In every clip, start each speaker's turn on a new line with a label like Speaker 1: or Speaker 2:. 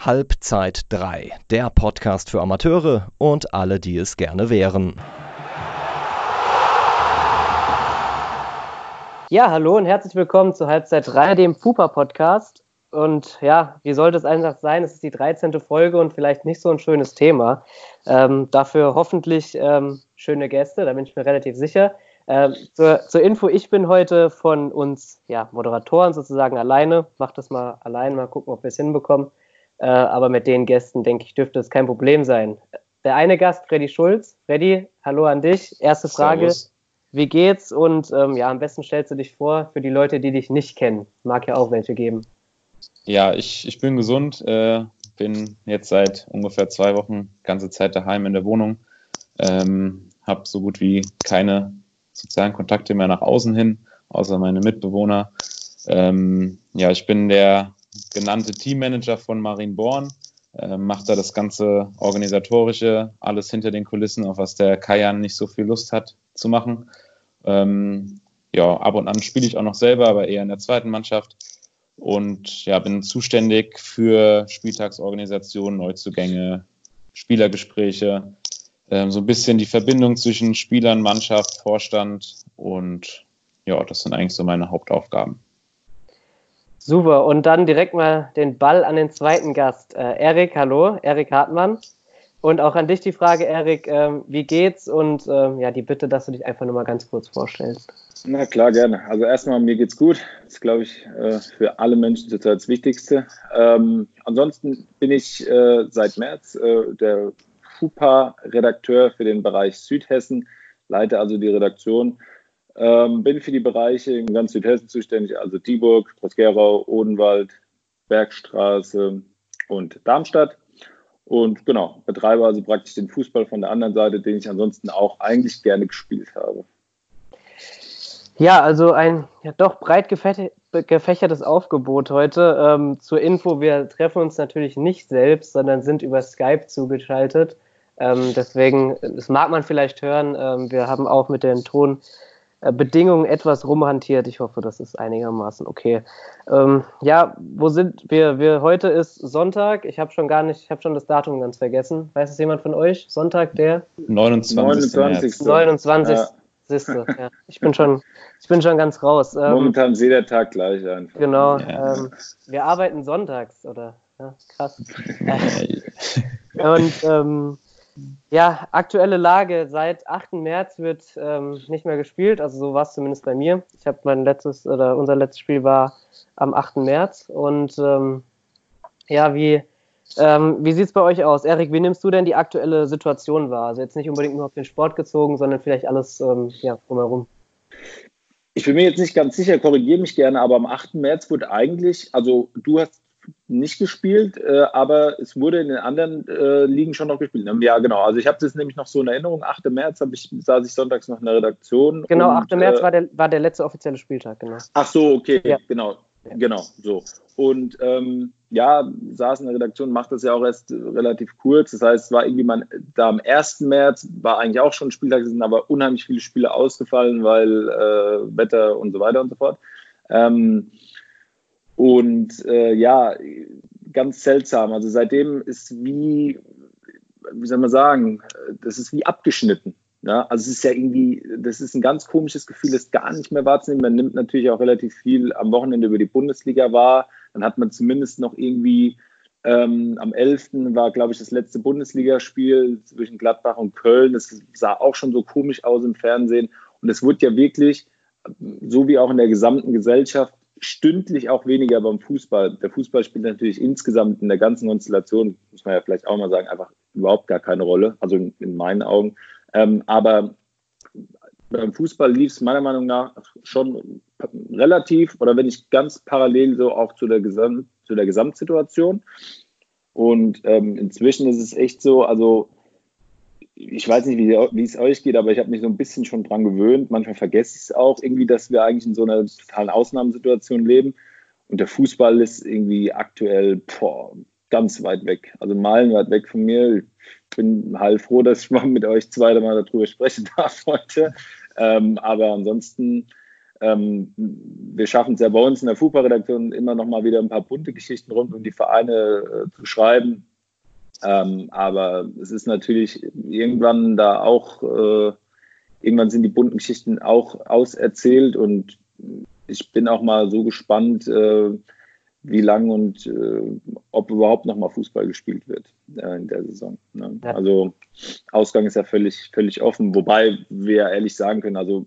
Speaker 1: Halbzeit 3, der Podcast für Amateure und alle, die es gerne wären.
Speaker 2: Ja, hallo und herzlich willkommen zu Halbzeit 3, dem Pupa-Podcast. Und ja, wie sollte es einfach sein? Es ist die 13. Folge und vielleicht nicht so ein schönes Thema. Ähm, dafür hoffentlich ähm, schöne Gäste, da bin ich mir relativ sicher. Ähm, zur, zur, Info, ich bin heute von uns ja, Moderatoren sozusagen alleine. Mach das mal allein, mal gucken, ob wir es hinbekommen. Äh, aber mit den Gästen, denke ich, dürfte es kein Problem sein. Der eine Gast, Freddy Schulz. Freddy, hallo an dich. Erste Frage. Servus. Wie geht's? Und ähm, ja, am besten stellst du dich vor für die Leute, die dich nicht kennen. Mag ja auch welche geben.
Speaker 3: Ja, ich, ich bin gesund, äh, bin jetzt seit ungefähr zwei Wochen ganze Zeit daheim in der Wohnung, ähm, habe so gut wie keine sozialen Kontakte mehr nach außen hin, außer meine Mitbewohner. Ähm, ja, ich bin der genannte Teammanager von Marienborn, äh, macht da das ganze organisatorische, alles hinter den Kulissen, auf was der Kajan nicht so viel Lust hat zu machen. Ähm, ja, ab und an spiele ich auch noch selber, aber eher in der zweiten Mannschaft. Und ja, bin zuständig für Spieltagsorganisation, Neuzugänge, Spielergespräche, ähm, so ein bisschen die Verbindung zwischen Spielern, Mannschaft, Vorstand und ja, das sind eigentlich so meine Hauptaufgaben.
Speaker 2: Super, und dann direkt mal den Ball an den zweiten Gast. Äh, Erik, hallo, Erik Hartmann. Und auch an dich die Frage, Erik, ähm, wie geht's? Und ähm, ja, die Bitte, dass du dich einfach nur mal ganz kurz vorstellst.
Speaker 4: Na klar, gerne. Also erstmal, mir geht's gut. Das ist, glaube ich, äh, für alle Menschen zurzeit das Wichtigste. Ähm, ansonsten bin ich äh, seit März äh, der FUPA-Redakteur für den Bereich Südhessen, leite also die Redaktion ähm, bin für die Bereiche in ganz Südhessen zuständig, also Dieburg, Trosgerau, Odenwald, Bergstraße und Darmstadt. Und genau, betreibe also praktisch den Fußball von der anderen Seite, den ich ansonsten auch eigentlich gerne gespielt habe.
Speaker 2: Ja, also ein ja, doch breit gefächertes Aufgebot heute. Ähm, zur Info, wir treffen uns natürlich nicht selbst, sondern sind über Skype zugeschaltet. Ähm, deswegen, das mag man vielleicht hören, ähm, wir haben auch mit den Ton Bedingungen etwas rumhantiert. Ich hoffe, das ist einigermaßen okay. Ähm, ja, wo sind wir? wir? Heute ist Sonntag. Ich habe schon gar nicht, ich habe schon das Datum ganz vergessen. Weiß es jemand von euch? Sonntag der
Speaker 3: 29. 29.
Speaker 2: 29. Ja. Siehste, ja. Ich bin schon, ich bin schon ganz raus.
Speaker 4: Ähm, Momentan sehe der Tag gleich einfach.
Speaker 2: Genau. Ja. Ähm, wir arbeiten sonntags, oder? Ja, krass. Und ähm, ja, aktuelle Lage. Seit 8. März wird ähm, nicht mehr gespielt. Also so war es zumindest bei mir. Ich habe mein letztes oder unser letztes Spiel war am 8. März. Und ähm, ja, wie, ähm, wie sieht es bei euch aus? Erik, wie nimmst du denn die aktuelle Situation wahr? Also jetzt nicht unbedingt nur auf den Sport gezogen, sondern vielleicht alles ähm, ja, drumherum.
Speaker 4: Ich bin mir jetzt nicht ganz sicher, korrigiere mich gerne, aber am 8. März wurde eigentlich, also du hast nicht gespielt, äh, aber es wurde in den anderen äh, Ligen schon noch gespielt. Ja, genau. Also ich habe das nämlich noch so in Erinnerung. 8. März ich, saß ich sonntags noch in der Redaktion.
Speaker 2: Genau, und, 8. März äh, war, der, war der letzte offizielle Spieltag, genau.
Speaker 4: Ach so, okay, ja. genau. Genau, so. Und ähm, ja, saß in der Redaktion, macht das ja auch erst relativ kurz. Das heißt, es war irgendwie mal da am 1. März, war eigentlich auch schon Spieltag, sind aber unheimlich viele Spiele ausgefallen, weil äh, Wetter und so weiter und so fort. Ähm, und äh, ja, ganz seltsam. Also seitdem ist wie, wie soll man sagen, das ist wie abgeschnitten. Ja? Also es ist ja irgendwie, das ist ein ganz komisches Gefühl, das gar nicht mehr wahrzunehmen. Man nimmt natürlich auch relativ viel am Wochenende über die Bundesliga wahr. Dann hat man zumindest noch irgendwie ähm, am 11. war, glaube ich, das letzte Bundesligaspiel zwischen Gladbach und Köln. Das sah auch schon so komisch aus im Fernsehen. Und es wurde ja wirklich, so wie auch in der gesamten Gesellschaft, stündlich auch weniger beim Fußball. Der Fußball spielt natürlich insgesamt in der ganzen Konstellation, muss man ja vielleicht auch mal sagen, einfach überhaupt gar keine Rolle, also in, in meinen Augen. Ähm, aber beim Fußball lief es meiner Meinung nach schon relativ oder wenn nicht ganz parallel so auch zu der, Gesamt, zu der Gesamtsituation. Und ähm, inzwischen ist es echt so, also ich weiß nicht, wie, es euch geht, aber ich habe mich so ein bisschen schon dran gewöhnt. Manchmal vergesse ich es auch irgendwie, dass wir eigentlich in so einer totalen Ausnahmesituation leben. Und der Fußball ist irgendwie aktuell boah, ganz weit weg. Also meilenweit weg von mir. Ich bin halb froh, dass ich mal mit euch zwei Mal darüber sprechen darf heute. Ähm, aber ansonsten Ähm, wir schaffen es ja bei uns in der FUPA-Redaktion immer noch mal wieder ein paar bunte Geschichten rund um die Vereine äh, zu schreiben. Ähm, aber es ist natürlich irgendwann da auch, äh, irgendwann sind die bunten Geschichten auch auserzählt und ich bin auch mal so gespannt, äh, wie lang und äh, ob überhaupt noch mal Fußball gespielt wird äh, in der Saison. Ne? Also Ausgang ist ja völlig, völlig offen, wobei wir ehrlich sagen können, also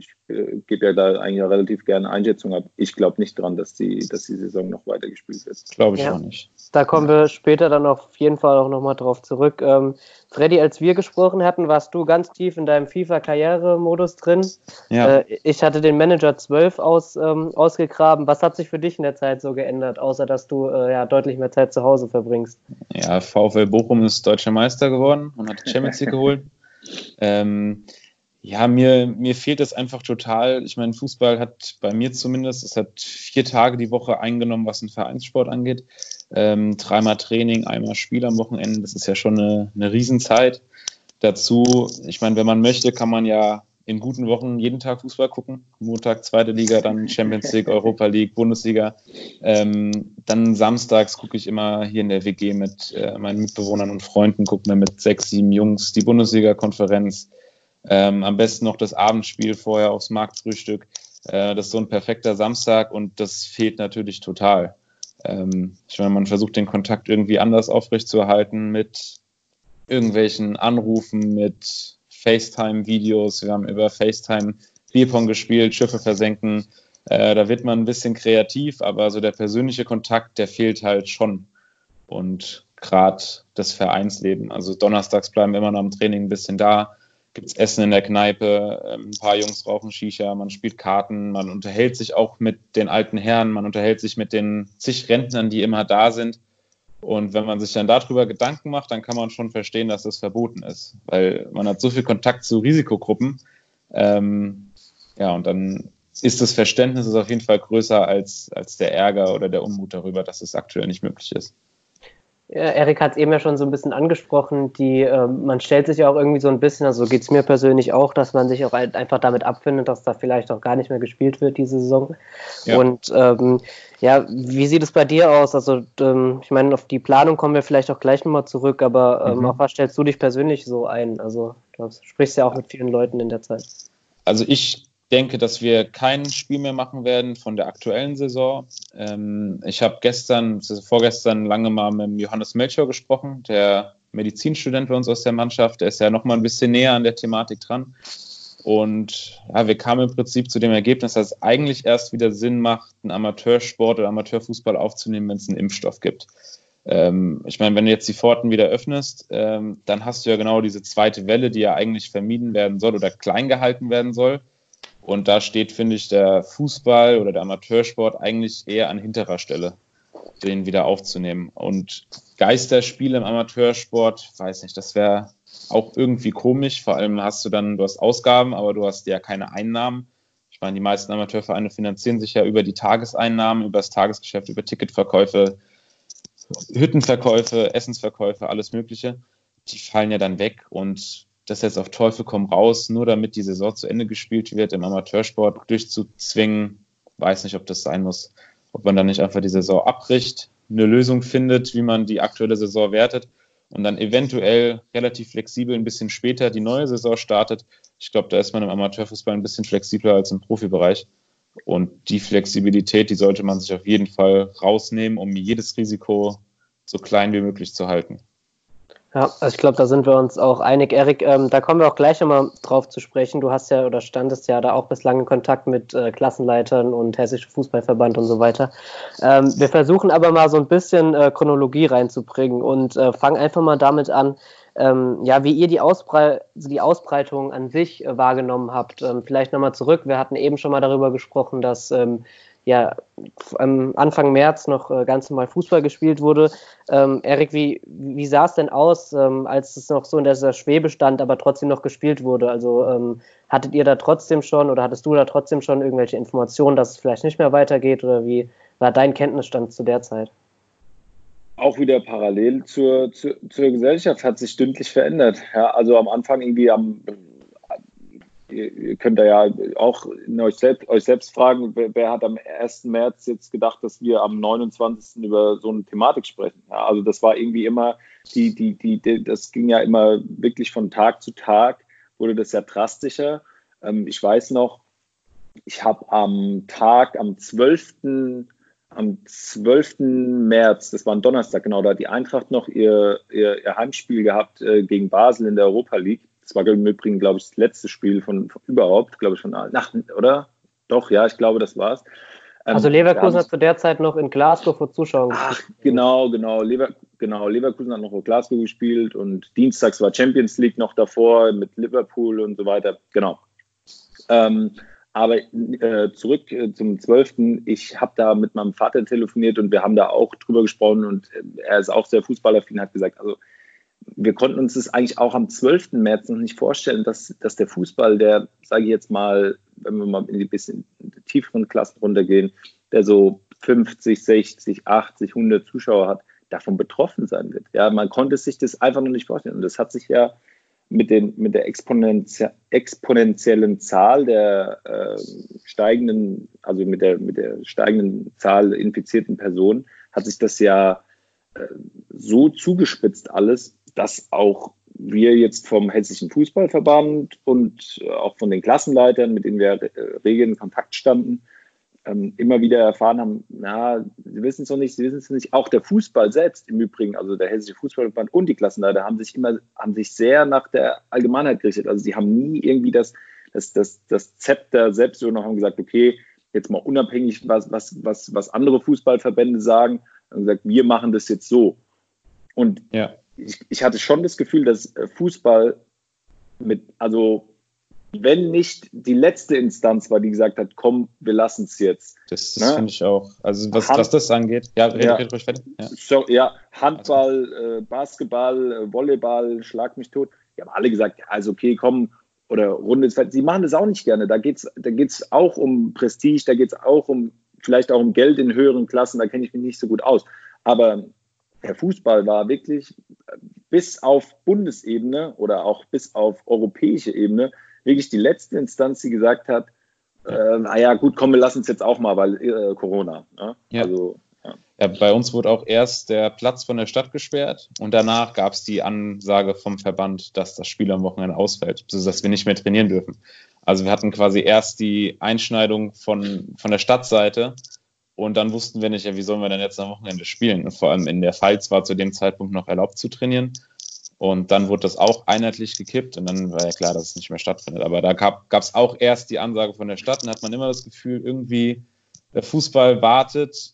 Speaker 4: ich äh, gebe ja da eigentlich auch relativ gerne Einschätzung ab. Ich glaube nicht dran, dass die, dass die Saison noch weiter gespielt wird.
Speaker 2: Glaube ich ja. auch nicht. Da kommen wir später dann auf jeden Fall auch nochmal drauf zurück. Ähm, Freddy, als wir gesprochen hatten, warst du ganz tief in deinem FIFA-Karrieremodus drin. Ja. Äh, ich hatte den Manager 12 aus, ähm, ausgegraben. Was hat sich für dich in der Zeit so geändert, außer dass du äh, ja deutlich mehr Zeit zu Hause verbringst?
Speaker 3: Ja, VfL Bochum ist deutscher Meister geworden und hat die Champions League geholt. Ähm, ja, mir, mir fehlt es einfach total. Ich meine, Fußball hat bei mir zumindest, es hat vier Tage die Woche eingenommen, was den Vereinssport angeht. Ähm, dreimal Training, einmal Spiel am Wochenende, das ist ja schon eine, eine Riesenzeit. Dazu, ich meine, wenn man möchte, kann man ja in guten Wochen jeden Tag Fußball gucken. Montag zweite Liga, dann Champions League, Europa League, Bundesliga. Ähm, dann samstags gucke ich immer hier in der WG mit äh, meinen Mitbewohnern und Freunden, gucken wir mit sechs, sieben Jungs die Bundesliga-Konferenz. Ähm, am besten noch das Abendspiel vorher aufs Marktfrühstück. Äh, das ist so ein perfekter Samstag und das fehlt natürlich total. Ähm, ich meine, man versucht den Kontakt irgendwie anders aufrechtzuerhalten mit irgendwelchen Anrufen, mit FaceTime-Videos. Wir haben über FaceTime Bierpong gespielt, Schiffe versenken. Äh, da wird man ein bisschen kreativ, aber so der persönliche Kontakt, der fehlt halt schon. Und gerade das Vereinsleben. Also donnerstags bleiben wir immer noch im Training ein bisschen da gibt es Essen in der Kneipe, ähm, ein paar Jungs rauchen Shisha, man spielt Karten, man unterhält sich auch mit den alten Herren, man unterhält sich mit den zig Rentnern, die immer da sind. Und wenn man sich dann darüber Gedanken macht, dann kann man schon verstehen, dass das verboten ist, weil man hat so viel Kontakt zu Risikogruppen. Ähm, ja, und dann ist das Verständnis auf jeden Fall größer als, als der Ärger oder der Unmut darüber, dass es aktuell nicht möglich ist.
Speaker 2: Ja, Erik hat es eben ja schon so ein bisschen angesprochen, die, äh, man stellt sich ja auch irgendwie so ein bisschen, also geht es mir persönlich auch, dass man sich auch halt einfach damit abfindet, dass da vielleicht auch gar nicht mehr gespielt wird diese Saison. Ja. Und ähm, ja, wie sieht es bei dir aus? Also ähm, ich meine, auf die Planung kommen wir vielleicht auch gleich nochmal zurück, aber ähm, mhm. auf was stellst du dich persönlich so ein? Also du sprichst ja auch mit vielen Leuten in der Zeit.
Speaker 3: Also ich denke, dass wir kein Spiel mehr machen werden von der aktuellen Saison. Ähm, ich habe gestern, vorgestern lange mal mit Johannes Melchior gesprochen, der Medizinstudent bei uns aus der Mannschaft. Der ist ja noch mal ein bisschen näher an der Thematik dran. Und ja, wir kamen im Prinzip zu dem Ergebnis, dass es eigentlich erst wieder Sinn macht, einen Amateursport oder Amateurfußball aufzunehmen, wenn es einen Impfstoff gibt. Ähm, ich meine, wenn du jetzt die Pforten wieder öffnest, ähm, dann hast du ja genau diese zweite Welle, die ja eigentlich vermieden werden soll oder klein gehalten werden soll. Und da steht, finde ich, der Fußball oder der Amateursport eigentlich eher an hinterer Stelle, den wieder aufzunehmen. Und Geisterspiele im Amateursport, weiß nicht, das wäre auch irgendwie komisch. Vor allem hast du dann, du hast Ausgaben, aber du hast ja keine Einnahmen. Ich meine, die meisten Amateurvereine finanzieren sich ja über die Tageseinnahmen, über das Tagesgeschäft, über Ticketverkäufe, Hüttenverkäufe, Essensverkäufe, alles Mögliche. Die fallen ja dann weg und das jetzt auf Teufel komm raus, nur damit die Saison zu Ende gespielt wird, im Amateursport durchzuzwingen, weiß nicht, ob das sein muss. Ob man dann nicht einfach die Saison abbricht, eine Lösung findet, wie man die aktuelle Saison wertet und dann eventuell relativ flexibel ein bisschen später die neue Saison startet. Ich glaube, da ist man im Amateurfußball ein bisschen flexibler als im Profibereich. Und die Flexibilität, die sollte man sich auf jeden Fall rausnehmen, um jedes Risiko so klein wie möglich zu halten.
Speaker 2: Ja, also ich glaube, da sind wir uns auch einig. Erik, ähm, da kommen wir auch gleich nochmal drauf zu sprechen. Du hast ja oder standest ja da auch bislang in Kontakt mit äh, Klassenleitern und Hessische Fußballverband und so weiter. Ähm, wir versuchen aber mal so ein bisschen äh, Chronologie reinzubringen und äh, fangen einfach mal damit an, ähm, ja, wie ihr die, Ausbrei die Ausbreitung an sich äh, wahrgenommen habt. Ähm, vielleicht nochmal zurück. Wir hatten eben schon mal darüber gesprochen, dass ähm, ja Anfang März noch äh, ganz normal Fußball gespielt wurde. Ähm, Erik, wie, wie sah es denn aus, ähm, als es noch so in dieser Schwebe stand, aber trotzdem noch gespielt wurde? Also ähm, hattet ihr da trotzdem schon oder hattest du da trotzdem schon irgendwelche Informationen, dass es vielleicht nicht mehr weitergeht oder wie war dein Kenntnisstand zu der Zeit?
Speaker 4: Auch wieder parallel zur, zur, zur Gesellschaft hat sich stündlich verändert. Ja, also am Anfang irgendwie am ihr könnt da ja auch euch selbst, euch selbst fragen, wer, wer, hat am 1. März jetzt gedacht, dass wir am 29. über so eine Thematik sprechen. Ja, also das war irgendwie immer, die, die, die, das ging ja immer wirklich von Tag zu Tag, wurde das ja drastischer. Ähm, ich weiß noch, ich habe am Tag, am 12. Am 12. März, das war ein Donnerstag, genau, da hat die Eintracht noch ihr, ihr, ihr Heimspiel gehabt äh, gegen Basel in der Europa League. Das war im Übrigen, glaube ich, das letzte Spiel von, von überhaupt, glaube ich, von nach, oder? Doch, ja, ich glaube, das war's.
Speaker 2: Ähm, also Leverkusen hat zu der Zeit noch in Glasgow vor Zuschauern
Speaker 4: gespielt. Ach, genau, genau. Lever, genau. Leverkusen hat noch vor Glasgow gespielt und dienstags war Champions League noch davor mit Liverpool und so weiter. Genau. Ähm, aber äh, zurück äh, zum 12. Ich habe da mit meinem Vater telefoniert und wir haben da auch drüber gesprochen und äh, er ist auch sehr fußballaffin, hat gesagt, also wir konnten uns das eigentlich auch am 12. März noch nicht vorstellen, dass, dass der Fußball, der, sage ich jetzt mal, wenn wir mal in die bisschen tieferen Klassen runtergehen, der so 50, 60, 80, 100 Zuschauer hat, davon betroffen sein wird. Ja, man konnte sich das einfach noch nicht vorstellen. Und das hat sich ja mit, den, mit der exponentie exponentiellen Zahl der äh, steigenden, also mit der, mit der steigenden Zahl infizierten Personen, hat sich das ja äh, so zugespitzt alles, dass auch wir jetzt vom Hessischen Fußballverband und auch von den Klassenleitern, mit denen wir äh, rege in Kontakt standen, ähm, immer wieder erfahren haben, na, sie wissen es noch nicht, sie wissen es nicht. Auch der Fußball selbst im Übrigen, also der Hessische Fußballverband und die Klassenleiter haben sich immer, haben sich sehr nach der Allgemeinheit gerichtet. Also sie haben nie irgendwie das, das, das, das Zepter selbst und haben gesagt, okay, jetzt mal unabhängig, was, was, was, was andere Fußballverbände sagen, haben gesagt, wir machen das jetzt so. Und ja. Ich, ich hatte schon das Gefühl, dass Fußball mit, also wenn nicht die letzte Instanz war, die gesagt hat, komm, wir lassen es jetzt.
Speaker 3: Das, das ne? finde ich auch. Also was, was das angeht,
Speaker 4: ja, red, ja. red ruhig fertig. Ja. So, ja, Handball, äh, Basketball, äh, Volleyball, schlag mich tot. Die haben alle gesagt, also okay, komm, oder Runde ist fertig. Sie machen das auch nicht gerne. Da geht es da geht's auch um Prestige, da geht es auch um, vielleicht auch um Geld in höheren Klassen, da kenne ich mich nicht so gut aus. Aber der Fußball war wirklich bis auf Bundesebene oder auch bis auf europäische Ebene wirklich die letzte Instanz, die gesagt hat, äh, naja, gut, komm, wir lassen es jetzt auch mal, weil äh, Corona. Ne?
Speaker 3: Ja. Also, ja. ja. bei uns wurde auch erst der Platz von der Stadt gesperrt und danach gab es die Ansage vom Verband, dass das Spiel am Wochenende ausfällt, sodass wir nicht mehr trainieren dürfen. Also wir hatten quasi erst die Einschneidung von, von der Stadtseite und dann wussten wir nicht, ja, wie sollen wir denn jetzt am Wochenende spielen? Und vor allem in der Pfalz war zu dem Zeitpunkt noch erlaubt zu trainieren. Und dann wurde das auch einheitlich gekippt und dann war ja klar, dass es nicht mehr stattfindet. Aber da gab es auch erst die Ansage von der Stadt und hat man immer das Gefühl, irgendwie der Fußball wartet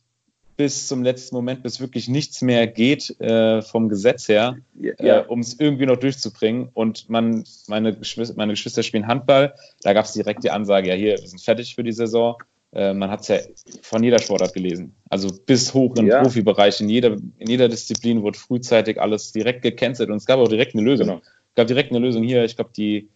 Speaker 3: bis zum letzten Moment, bis wirklich nichts mehr geht äh, vom Gesetz her, ja. äh, um es irgendwie noch durchzubringen. Und man, meine, Geschwister, meine Geschwister spielen Handball, da gab es direkt die Ansage, ja hier, wir sind fertig für die Saison. Äh, man hat es ja von jeder Sportart gelesen. Also bis hoch im ja. Profibereich. In jeder, in jeder Disziplin wurde frühzeitig alles direkt gecancelt und es gab auch direkt eine Lösung. Genau. Es gab direkt eine Lösung hier. Ich glaube, die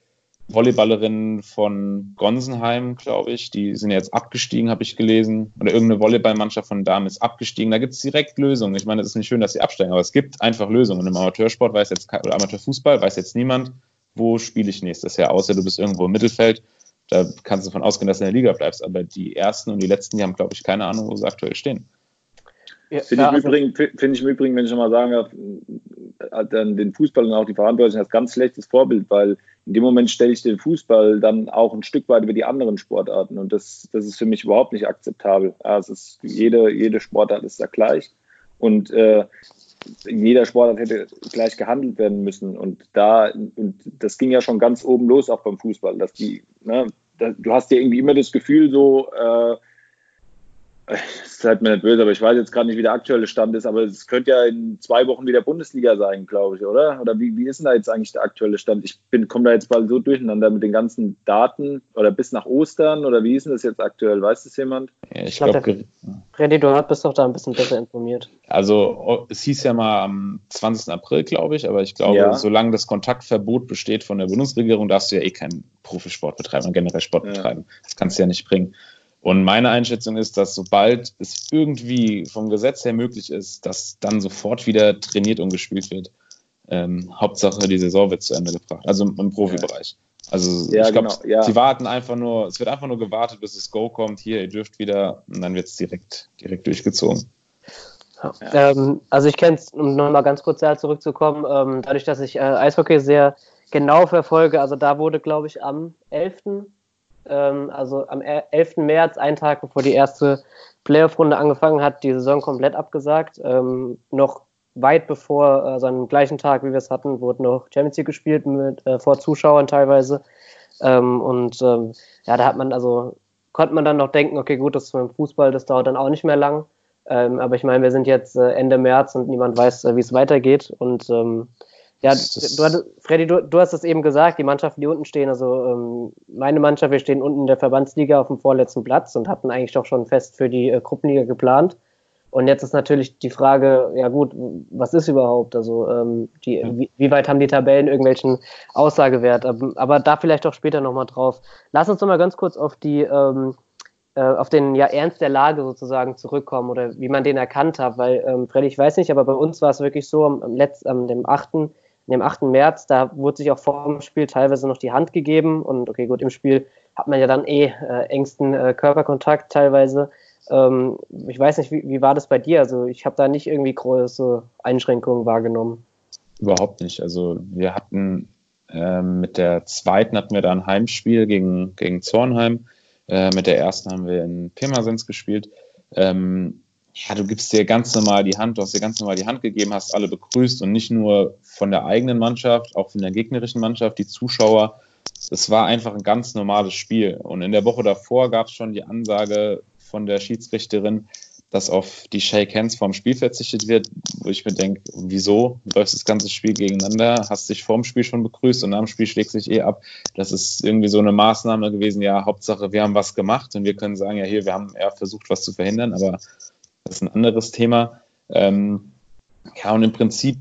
Speaker 3: Volleyballerinnen von Gonsenheim, glaube ich, die sind jetzt abgestiegen, habe ich gelesen. Oder irgendeine Volleyballmannschaft von Damen ist abgestiegen. Da gibt es direkt Lösungen. Ich meine, es ist nicht schön, dass sie absteigen, aber es gibt einfach Lösungen. Und im Amateursport weiß jetzt, oder Amateurfußball weiß jetzt niemand, wo spiele ich nächstes Jahr, außer du bist irgendwo im Mittelfeld da kannst du davon ausgehen, dass du in der Liga bleibst. Aber die ersten und die letzten, die haben, glaube ich, keine Ahnung, wo sie aktuell stehen.
Speaker 4: Ja, Finde ich, also, find ich, im Übrigen, wenn ich nochmal sagen darf, dann den Fußball und auch die Verantwortlichen als ganz schlechtes Vorbild, weil in dem Moment stelle ich den Fußball dann auch ein Stück weit über die anderen Sportarten und das, das ist für mich überhaupt nicht akzeptabel. Ja, es ist, jede, jede Sportart ist da gleich und äh, jeder Sportart hätte gleich gehandelt werden müssen. Und da, und das ging ja schon ganz oben los, auch beim Fußball, dass die, ne, da, du hast ja irgendwie immer das Gefühl, so, äh, seid mir nicht böse, aber ich weiß jetzt gerade nicht, wie der aktuelle Stand ist, aber es könnte ja in zwei Wochen wieder Bundesliga sein, glaube ich, oder? Oder wie, wie ist denn da jetzt eigentlich der aktuelle Stand? Ich bin, komme da jetzt bald so durcheinander mit den ganzen Daten oder bis nach Ostern oder wie ist denn das jetzt aktuell? Weiß das jemand?
Speaker 2: Ja, ich glaube, glaub, Freddy, du bist doch da ein bisschen besser informiert.
Speaker 3: Also, es hieß ja mal am 20. April, glaube ich, aber ich glaube, ja. solange das Kontaktverbot besteht von der Bundesregierung, darfst du ja eh keinen Profisport betreiben und generell Sport ja. betreiben. Das kannst du ja nicht bringen. Und meine Einschätzung ist, dass sobald es irgendwie vom Gesetz her möglich ist, dass dann sofort wieder trainiert und gespielt wird. Ähm, Hauptsache, die Saison wird zu Ende gebracht, also im Profibereich. Also ja, ich glaube, genau, ja. sie warten einfach nur, es wird einfach nur gewartet, bis das Go kommt, hier, ihr dürft wieder, und dann wird es direkt, direkt durchgezogen.
Speaker 2: Ja. Ähm, also ich kenne es, um nochmal ganz kurz da zurückzukommen, ähm, dadurch, dass ich äh, Eishockey sehr genau verfolge, also da wurde, glaube ich, am 11., ähm, also am 11. März, einen Tag bevor die erste Playoff-Runde angefangen hat, die Saison komplett abgesagt. Ähm, noch weit bevor, also am gleichen Tag, wie wir es hatten, wurde noch Champions League gespielt mit, äh, vor Zuschauern teilweise. Ähm, und ähm, ja, da hat man also, konnte man dann noch denken, okay, gut, das ist beim Fußball, das dauert dann auch nicht mehr lang. Ähm, aber ich meine, wir sind jetzt äh, Ende März und niemand weiß, äh, wie es weitergeht. Und ähm, ja, du, Freddy, du, du, hast es eben gesagt, die Mannschaften, die unten stehen, also ähm, meine Mannschaft, wir stehen unten in der Verbandsliga auf dem vorletzten Platz und hatten eigentlich doch schon fest für die äh, Gruppenliga geplant. Und jetzt ist natürlich die Frage, ja gut, was ist überhaupt? Also ähm, die, wie, wie, weit haben die Tabellen irgendwelchen Aussagewert? Aber, aber da vielleicht auch später nochmal drauf. Lass uns nochmal ganz kurz auf die ähm, äh, auf den ja, Ernst der Lage sozusagen zurückkommen oder wie man den erkannt hat, weil ähm, Freddy, ich weiß nicht, aber bei uns war es wirklich so am, am letzten, am dem 8. dem 8. März, da wurde sich auch vor dem Spiel teilweise noch die Hand gegeben und okay, gut, im Spiel hat man ja dann eh äh, engsten äh, Körperkontakt teilweise. Ähm, ich weiß nicht, wie, wie war das bei dir? Also ich habe da nicht irgendwie große Einschränkungen wahrgenommen.
Speaker 3: Überhaupt nicht. Also wir hatten ähm, mit der zweiten hatten wir da ein Heimspiel gegen, gegen Zornheim. Äh, mit der ersten haben wir in Pirmasens gespielt. Ähm, ja, du gibst dir ganz normal die Hand, du hast dir ganz normal die Hand gegeben, hast alle begrüßt und nicht nur von der eigenen Mannschaft, auch von der gegnerischen Mannschaft, die Zuschauer. Es war einfach ein ganz normales Spiel. Und in der Woche davor gab es schon die Ansage, von der Schiedsrichterin, dass auf die Shake Hands vorm Spiel verzichtet wird, wo ich mir denke, wieso läuft das ganze Spiel gegeneinander, hast dich vorm Spiel schon begrüßt und nach dem Spiel schlägt sich eh ab. Das ist irgendwie so eine Maßnahme gewesen, ja, Hauptsache, wir haben was gemacht und wir können sagen, ja, hier, wir haben eher versucht, was zu verhindern, aber das ist ein anderes Thema. Ähm, ja, und im Prinzip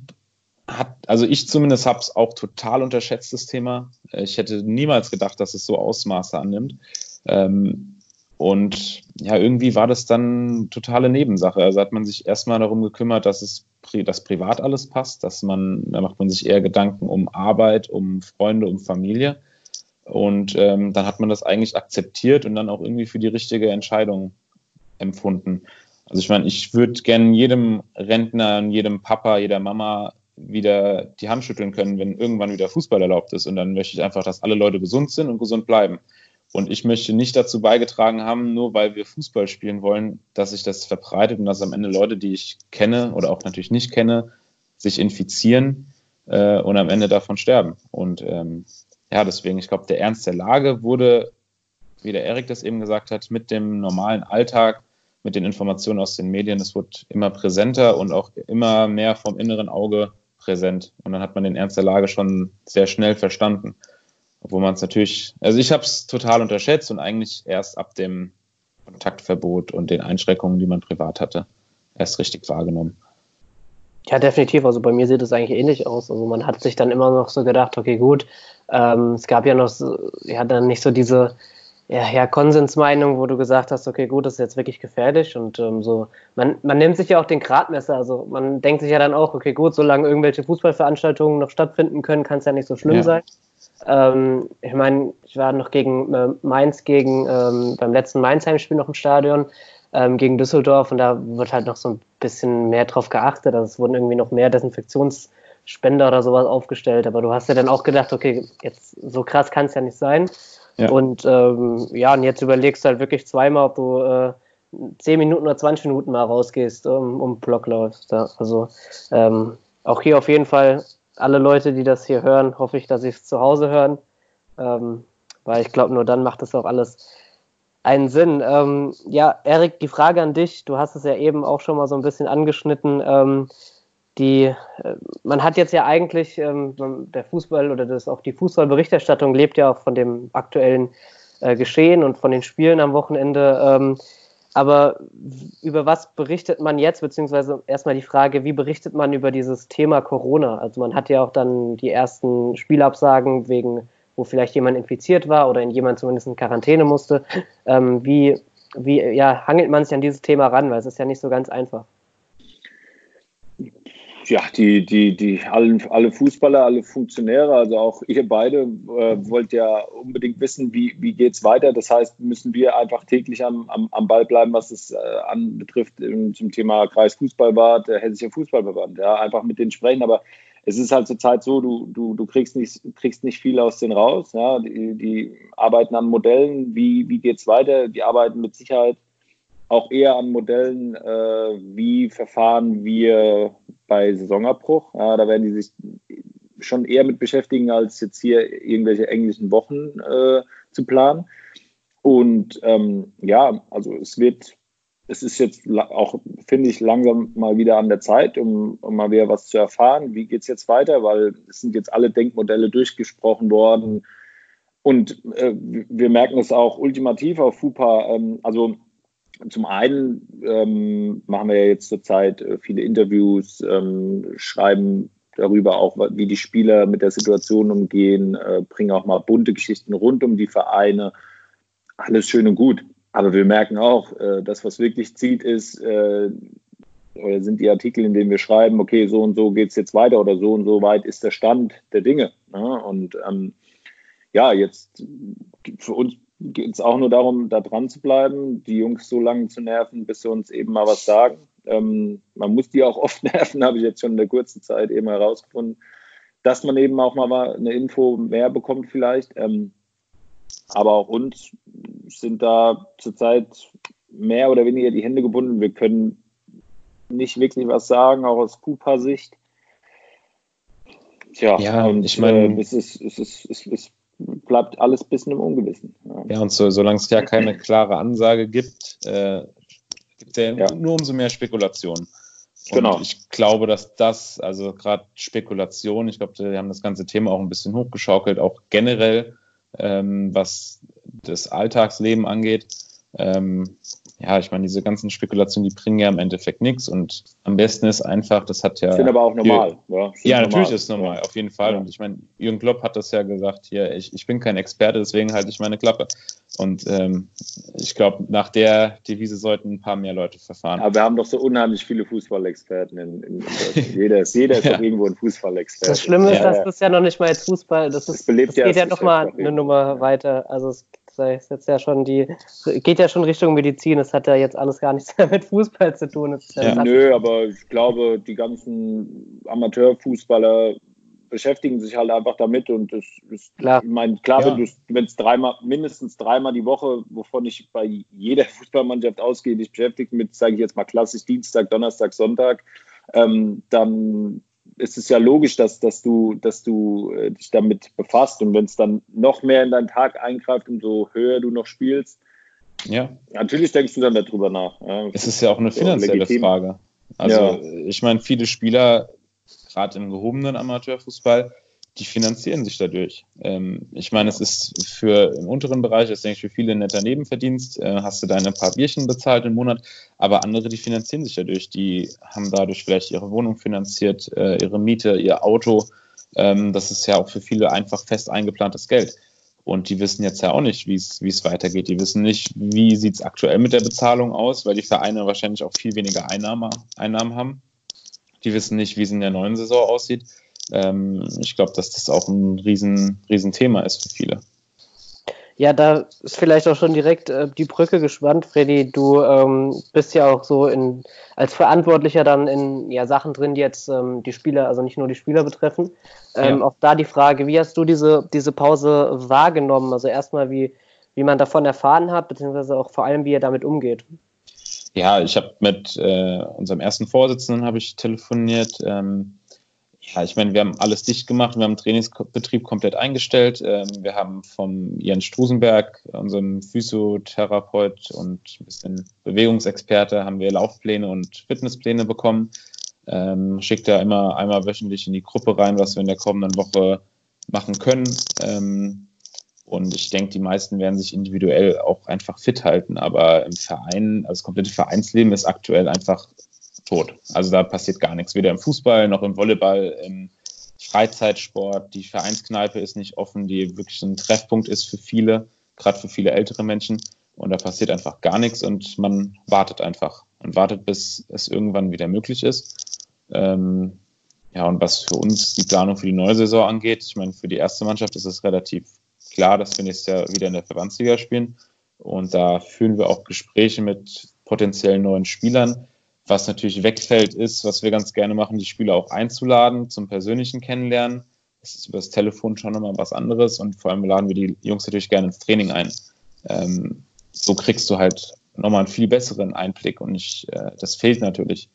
Speaker 3: hat, also ich zumindest habe es auch total unterschätzt, das Thema. Ich hätte niemals gedacht, dass es so Ausmaße annimmt. Ähm, und ja, irgendwie war das dann totale Nebensache. Also hat man sich erstmal darum gekümmert, dass es dass privat alles passt, dass man, da macht man sich eher Gedanken um Arbeit, um Freunde, um Familie. Und ähm, dann hat man das eigentlich akzeptiert und dann auch irgendwie für die richtige Entscheidung empfunden. Also ich meine, ich würde gerne jedem Rentner, jedem Papa, jeder Mama wieder die Hand schütteln können, wenn irgendwann wieder Fußball erlaubt ist. Und dann möchte ich einfach, dass alle Leute gesund sind und gesund bleiben. Und ich möchte nicht dazu beigetragen haben, nur weil wir Fußball spielen wollen, dass sich das verbreitet und dass am Ende Leute, die ich kenne oder auch natürlich nicht kenne, sich infizieren äh, und am Ende davon sterben. Und ähm, ja, deswegen, ich glaube, der Ernst der Lage wurde, wie der Erik das eben gesagt hat, mit dem normalen Alltag, mit den Informationen aus den Medien, es wird immer präsenter und auch immer mehr vom inneren Auge präsent. Und dann hat man den Ernst der Lage schon sehr schnell verstanden. Obwohl man es natürlich, also ich habe es total unterschätzt und eigentlich erst ab dem Kontaktverbot und den Einschränkungen, die man privat hatte, erst richtig wahrgenommen.
Speaker 2: Ja, definitiv. Also bei mir sieht es eigentlich ähnlich aus. Also man hat sich dann immer noch so gedacht, okay, gut, ähm, es gab ja noch, so, ja, dann nicht so diese ja, ja, Konsensmeinung, wo du gesagt hast, okay, gut, das ist jetzt wirklich gefährlich und ähm, so. Man, man nimmt sich ja auch den Gradmesser. Also man denkt sich ja dann auch, okay, gut, solange irgendwelche Fußballveranstaltungen noch stattfinden können, kann es ja nicht so schlimm ja. sein. Ähm, ich meine, ich war noch gegen äh, Mainz, gegen ähm, beim letzten Mainz-Heimspiel noch im Stadion ähm, gegen Düsseldorf und da wird halt noch so ein bisschen mehr drauf geachtet. Also es wurden irgendwie noch mehr Desinfektionsspender oder sowas aufgestellt. Aber du hast ja dann auch gedacht, okay, jetzt so krass kann es ja nicht sein. Ja. Und ähm, ja, und jetzt überlegst du halt wirklich zweimal, ob du äh, 10 Minuten oder 20 Minuten mal rausgehst, um, um Block läufst. Ja. Also ähm, auch hier auf jeden Fall alle Leute, die das hier hören, hoffe ich, dass sie es zu Hause hören, ähm, weil ich glaube, nur dann macht das auch alles einen Sinn. Ähm, ja, Erik, die Frage an dich, du hast es ja eben auch schon mal so ein bisschen angeschnitten. Ähm, die, äh, man hat jetzt ja eigentlich, ähm, der Fußball oder das, auch die Fußballberichterstattung lebt ja auch von dem aktuellen äh, Geschehen und von den Spielen am Wochenende. Ähm, aber über was berichtet man jetzt, beziehungsweise erstmal die Frage, wie berichtet man über dieses Thema Corona? Also man hat ja auch dann die ersten Spielabsagen wegen, wo vielleicht jemand infiziert war oder in jemand zumindest in Quarantäne musste. Ähm, wie, wie ja, hangelt man sich an dieses Thema ran? Weil es ist ja nicht so ganz einfach.
Speaker 4: Ja, die, die, die, alle, alle Fußballer, alle Funktionäre, also auch ihr beide, äh, wollt ja unbedingt wissen, wie, wie geht es weiter. Das heißt, müssen wir einfach täglich am, am, am Ball bleiben, was es äh, anbetrifft zum Thema Kreisfußballbad, der Hessische Fußballverband. Ja, einfach mit denen sprechen. Aber es ist halt zurzeit so, du, du, du kriegst, nicht, kriegst nicht viel aus denen raus. Ja? Die, die arbeiten an Modellen, wie, wie geht es weiter? Die arbeiten mit Sicherheit auch eher an Modellen, äh, wie verfahren wir bei Saisonabbruch. Ja, da werden die sich schon eher mit beschäftigen, als jetzt hier irgendwelche englischen Wochen äh, zu planen. Und ähm, ja, also es wird, es ist jetzt auch, finde ich, langsam mal wieder an der Zeit, um, um mal wieder was zu erfahren. Wie geht es jetzt weiter? Weil es sind jetzt alle Denkmodelle durchgesprochen worden. Und äh, wir merken es auch ultimativ auf FUPA. Ähm, also zum einen ähm, machen wir ja jetzt zurzeit äh, viele Interviews, ähm, schreiben darüber auch, wie die Spieler mit der Situation umgehen, äh, bringen auch mal bunte Geschichten rund um die Vereine. Alles schön und gut. Aber wir merken auch, äh, das, was wirklich zieht, ist, äh, oder sind die Artikel, in denen wir schreiben, okay, so und so geht es jetzt weiter oder so und so weit ist der Stand der Dinge. Ne? Und ähm, ja, jetzt für uns geht es auch nur darum, da dran zu bleiben, die Jungs so lange zu nerven, bis sie uns eben mal was sagen. Ähm, man muss die auch oft nerven, habe ich jetzt schon in der kurzen Zeit eben herausgefunden, dass man eben auch mal eine Info mehr bekommt vielleicht. Ähm, aber auch uns sind da zurzeit mehr oder weniger die Hände gebunden. Wir können nicht wirklich was sagen, auch aus Cooper-Sicht.
Speaker 3: Tja, ja, und ich meine, äh,
Speaker 4: es, ist, es, ist, es, ist, bleibt alles ein bisschen im Ungewissen.
Speaker 3: Ja, ja und so, solange es ja keine klare Ansage gibt, äh, gibt es ja, ja, nur umso mehr Spekulation. Genau. ich glaube, dass das, also gerade Spekulation, ich glaube, wir haben das ganze Thema auch ein bisschen hochgeschaukelt, auch generell, ähm, was das Alltagsleben angeht. Ähm, ja, ich meine, diese ganzen Spekulationen, die bringen ja im Endeffekt nichts und am besten ist einfach, das hat ja.
Speaker 4: Sind aber auch normal.
Speaker 3: ja, ja natürlich ist es normal, ja. auf jeden Fall. Ja. Und ich meine, Jürgen Klopp hat das ja gesagt, hier, ich, ich bin kein Experte, deswegen halte ich meine Klappe. Und ähm, ich glaube, nach der Devise sollten ein paar mehr Leute verfahren.
Speaker 4: Aber wir haben doch so unheimlich viele Fußballexperten in, in, in jeder ist, jeder ist doch irgendwo ein Fußballexperte.
Speaker 2: Das Schlimme ist, dass das ja noch nicht mal jetzt Fußball, das, ist, das, das geht ja noch mal eine Nummer weiter. Also es sei jetzt ja schon die, geht ja schon Richtung Medizin, es hat ja jetzt alles gar nichts mehr mit Fußball zu tun.
Speaker 4: Ja ja, nö, aber ich glaube, die ganzen Amateurfußballer beschäftigen sich halt einfach damit und das ist, klar. ich meine, klar, ja. wenn es dreimal, mindestens dreimal die Woche, wovon ich bei jeder Fußballmannschaft ausgehe, dich beschäftigt mit, sage ich jetzt mal klassisch Dienstag, Donnerstag, Sonntag, ähm, dann ist es ja logisch, dass, dass du, dass du äh, dich damit befasst. Und wenn es dann noch mehr in deinen Tag eingreift, umso höher du noch spielst,
Speaker 3: ja.
Speaker 4: Natürlich denkst du dann darüber nach.
Speaker 3: Ja. Es ist ja auch eine finanzielle auch Frage. Also ja. ich meine, viele Spieler, gerade im gehobenen Amateurfußball, die finanzieren sich dadurch. Ähm, ich meine, es ist für im unteren Bereich, ist denke ich für viele ein netter Nebenverdienst, äh, hast du deine paar Bierchen bezahlt im Monat, aber andere, die finanzieren sich dadurch, die haben dadurch vielleicht ihre Wohnung finanziert, äh, ihre Miete, ihr Auto. Ähm, das ist ja auch für viele einfach fest eingeplantes Geld. Und die wissen jetzt ja auch nicht, wie es weitergeht. Die wissen nicht, wie sieht es aktuell mit der Bezahlung aus, weil die Vereine wahrscheinlich auch viel weniger Einnahme, Einnahmen haben. Die wissen nicht, wie es in der neuen Saison aussieht ähm, ich glaube, dass das auch ein riesen, riesen Thema ist für viele.
Speaker 2: Ja, da ist vielleicht auch schon direkt äh, die Brücke gespannt, Freddy. Du ähm, bist ja auch so in, als Verantwortlicher dann in ja, Sachen drin, die jetzt ähm, die Spieler, also nicht nur die Spieler betreffen. Ähm, ja. Auch da die Frage, wie hast du diese, diese Pause wahrgenommen? Also erstmal, wie, wie man davon erfahren hat, beziehungsweise auch vor allem, wie er damit umgeht.
Speaker 3: Ja, ich habe mit äh, unserem ersten Vorsitzenden habe ich telefoniert. Ähm, ja, ich meine, wir haben alles dicht gemacht, wir haben den Trainingsbetrieb komplett eingestellt. Ähm, wir haben vom Jens Strusenberg, unserem Physiotherapeut und ein bisschen Bewegungsexperte, haben wir Laufpläne und Fitnesspläne bekommen. Ähm, schickt da immer einmal wöchentlich in die Gruppe rein, was wir in der kommenden Woche machen können. Ähm, und ich denke, die meisten werden sich individuell auch einfach fit halten. Aber im Verein, also das komplette Vereinsleben ist aktuell einfach tot. Also da passiert gar nichts, weder im Fußball noch im Volleyball, im Freizeitsport. Die Vereinskneipe ist nicht offen, die wirklich ein Treffpunkt ist für viele, gerade für viele ältere Menschen. Und da passiert einfach gar nichts und man wartet einfach und wartet, bis es irgendwann wieder möglich ist. Ähm, Ja, und was für uns die Planung für die neue Saison angeht, ich meine, für die erste Mannschaft ist es relativ klar, dass wir nächstes Jahr wieder in der Verbandsliga spielen. Und da führen wir auch Gespräche mit potenziellen neuen Spielern. Was natürlich wegfällt, ist, was wir ganz gerne machen, die Spieler auch einzuladen zum persönlichen Kennenlernen. Das ist über das Telefon schon nochmal was anderes und vor allem laden wir die Jungs natürlich gerne ins Training ein. Ähm, so kriegst du halt nochmal einen viel besseren Einblick und ich, äh, das fehlt natürlich.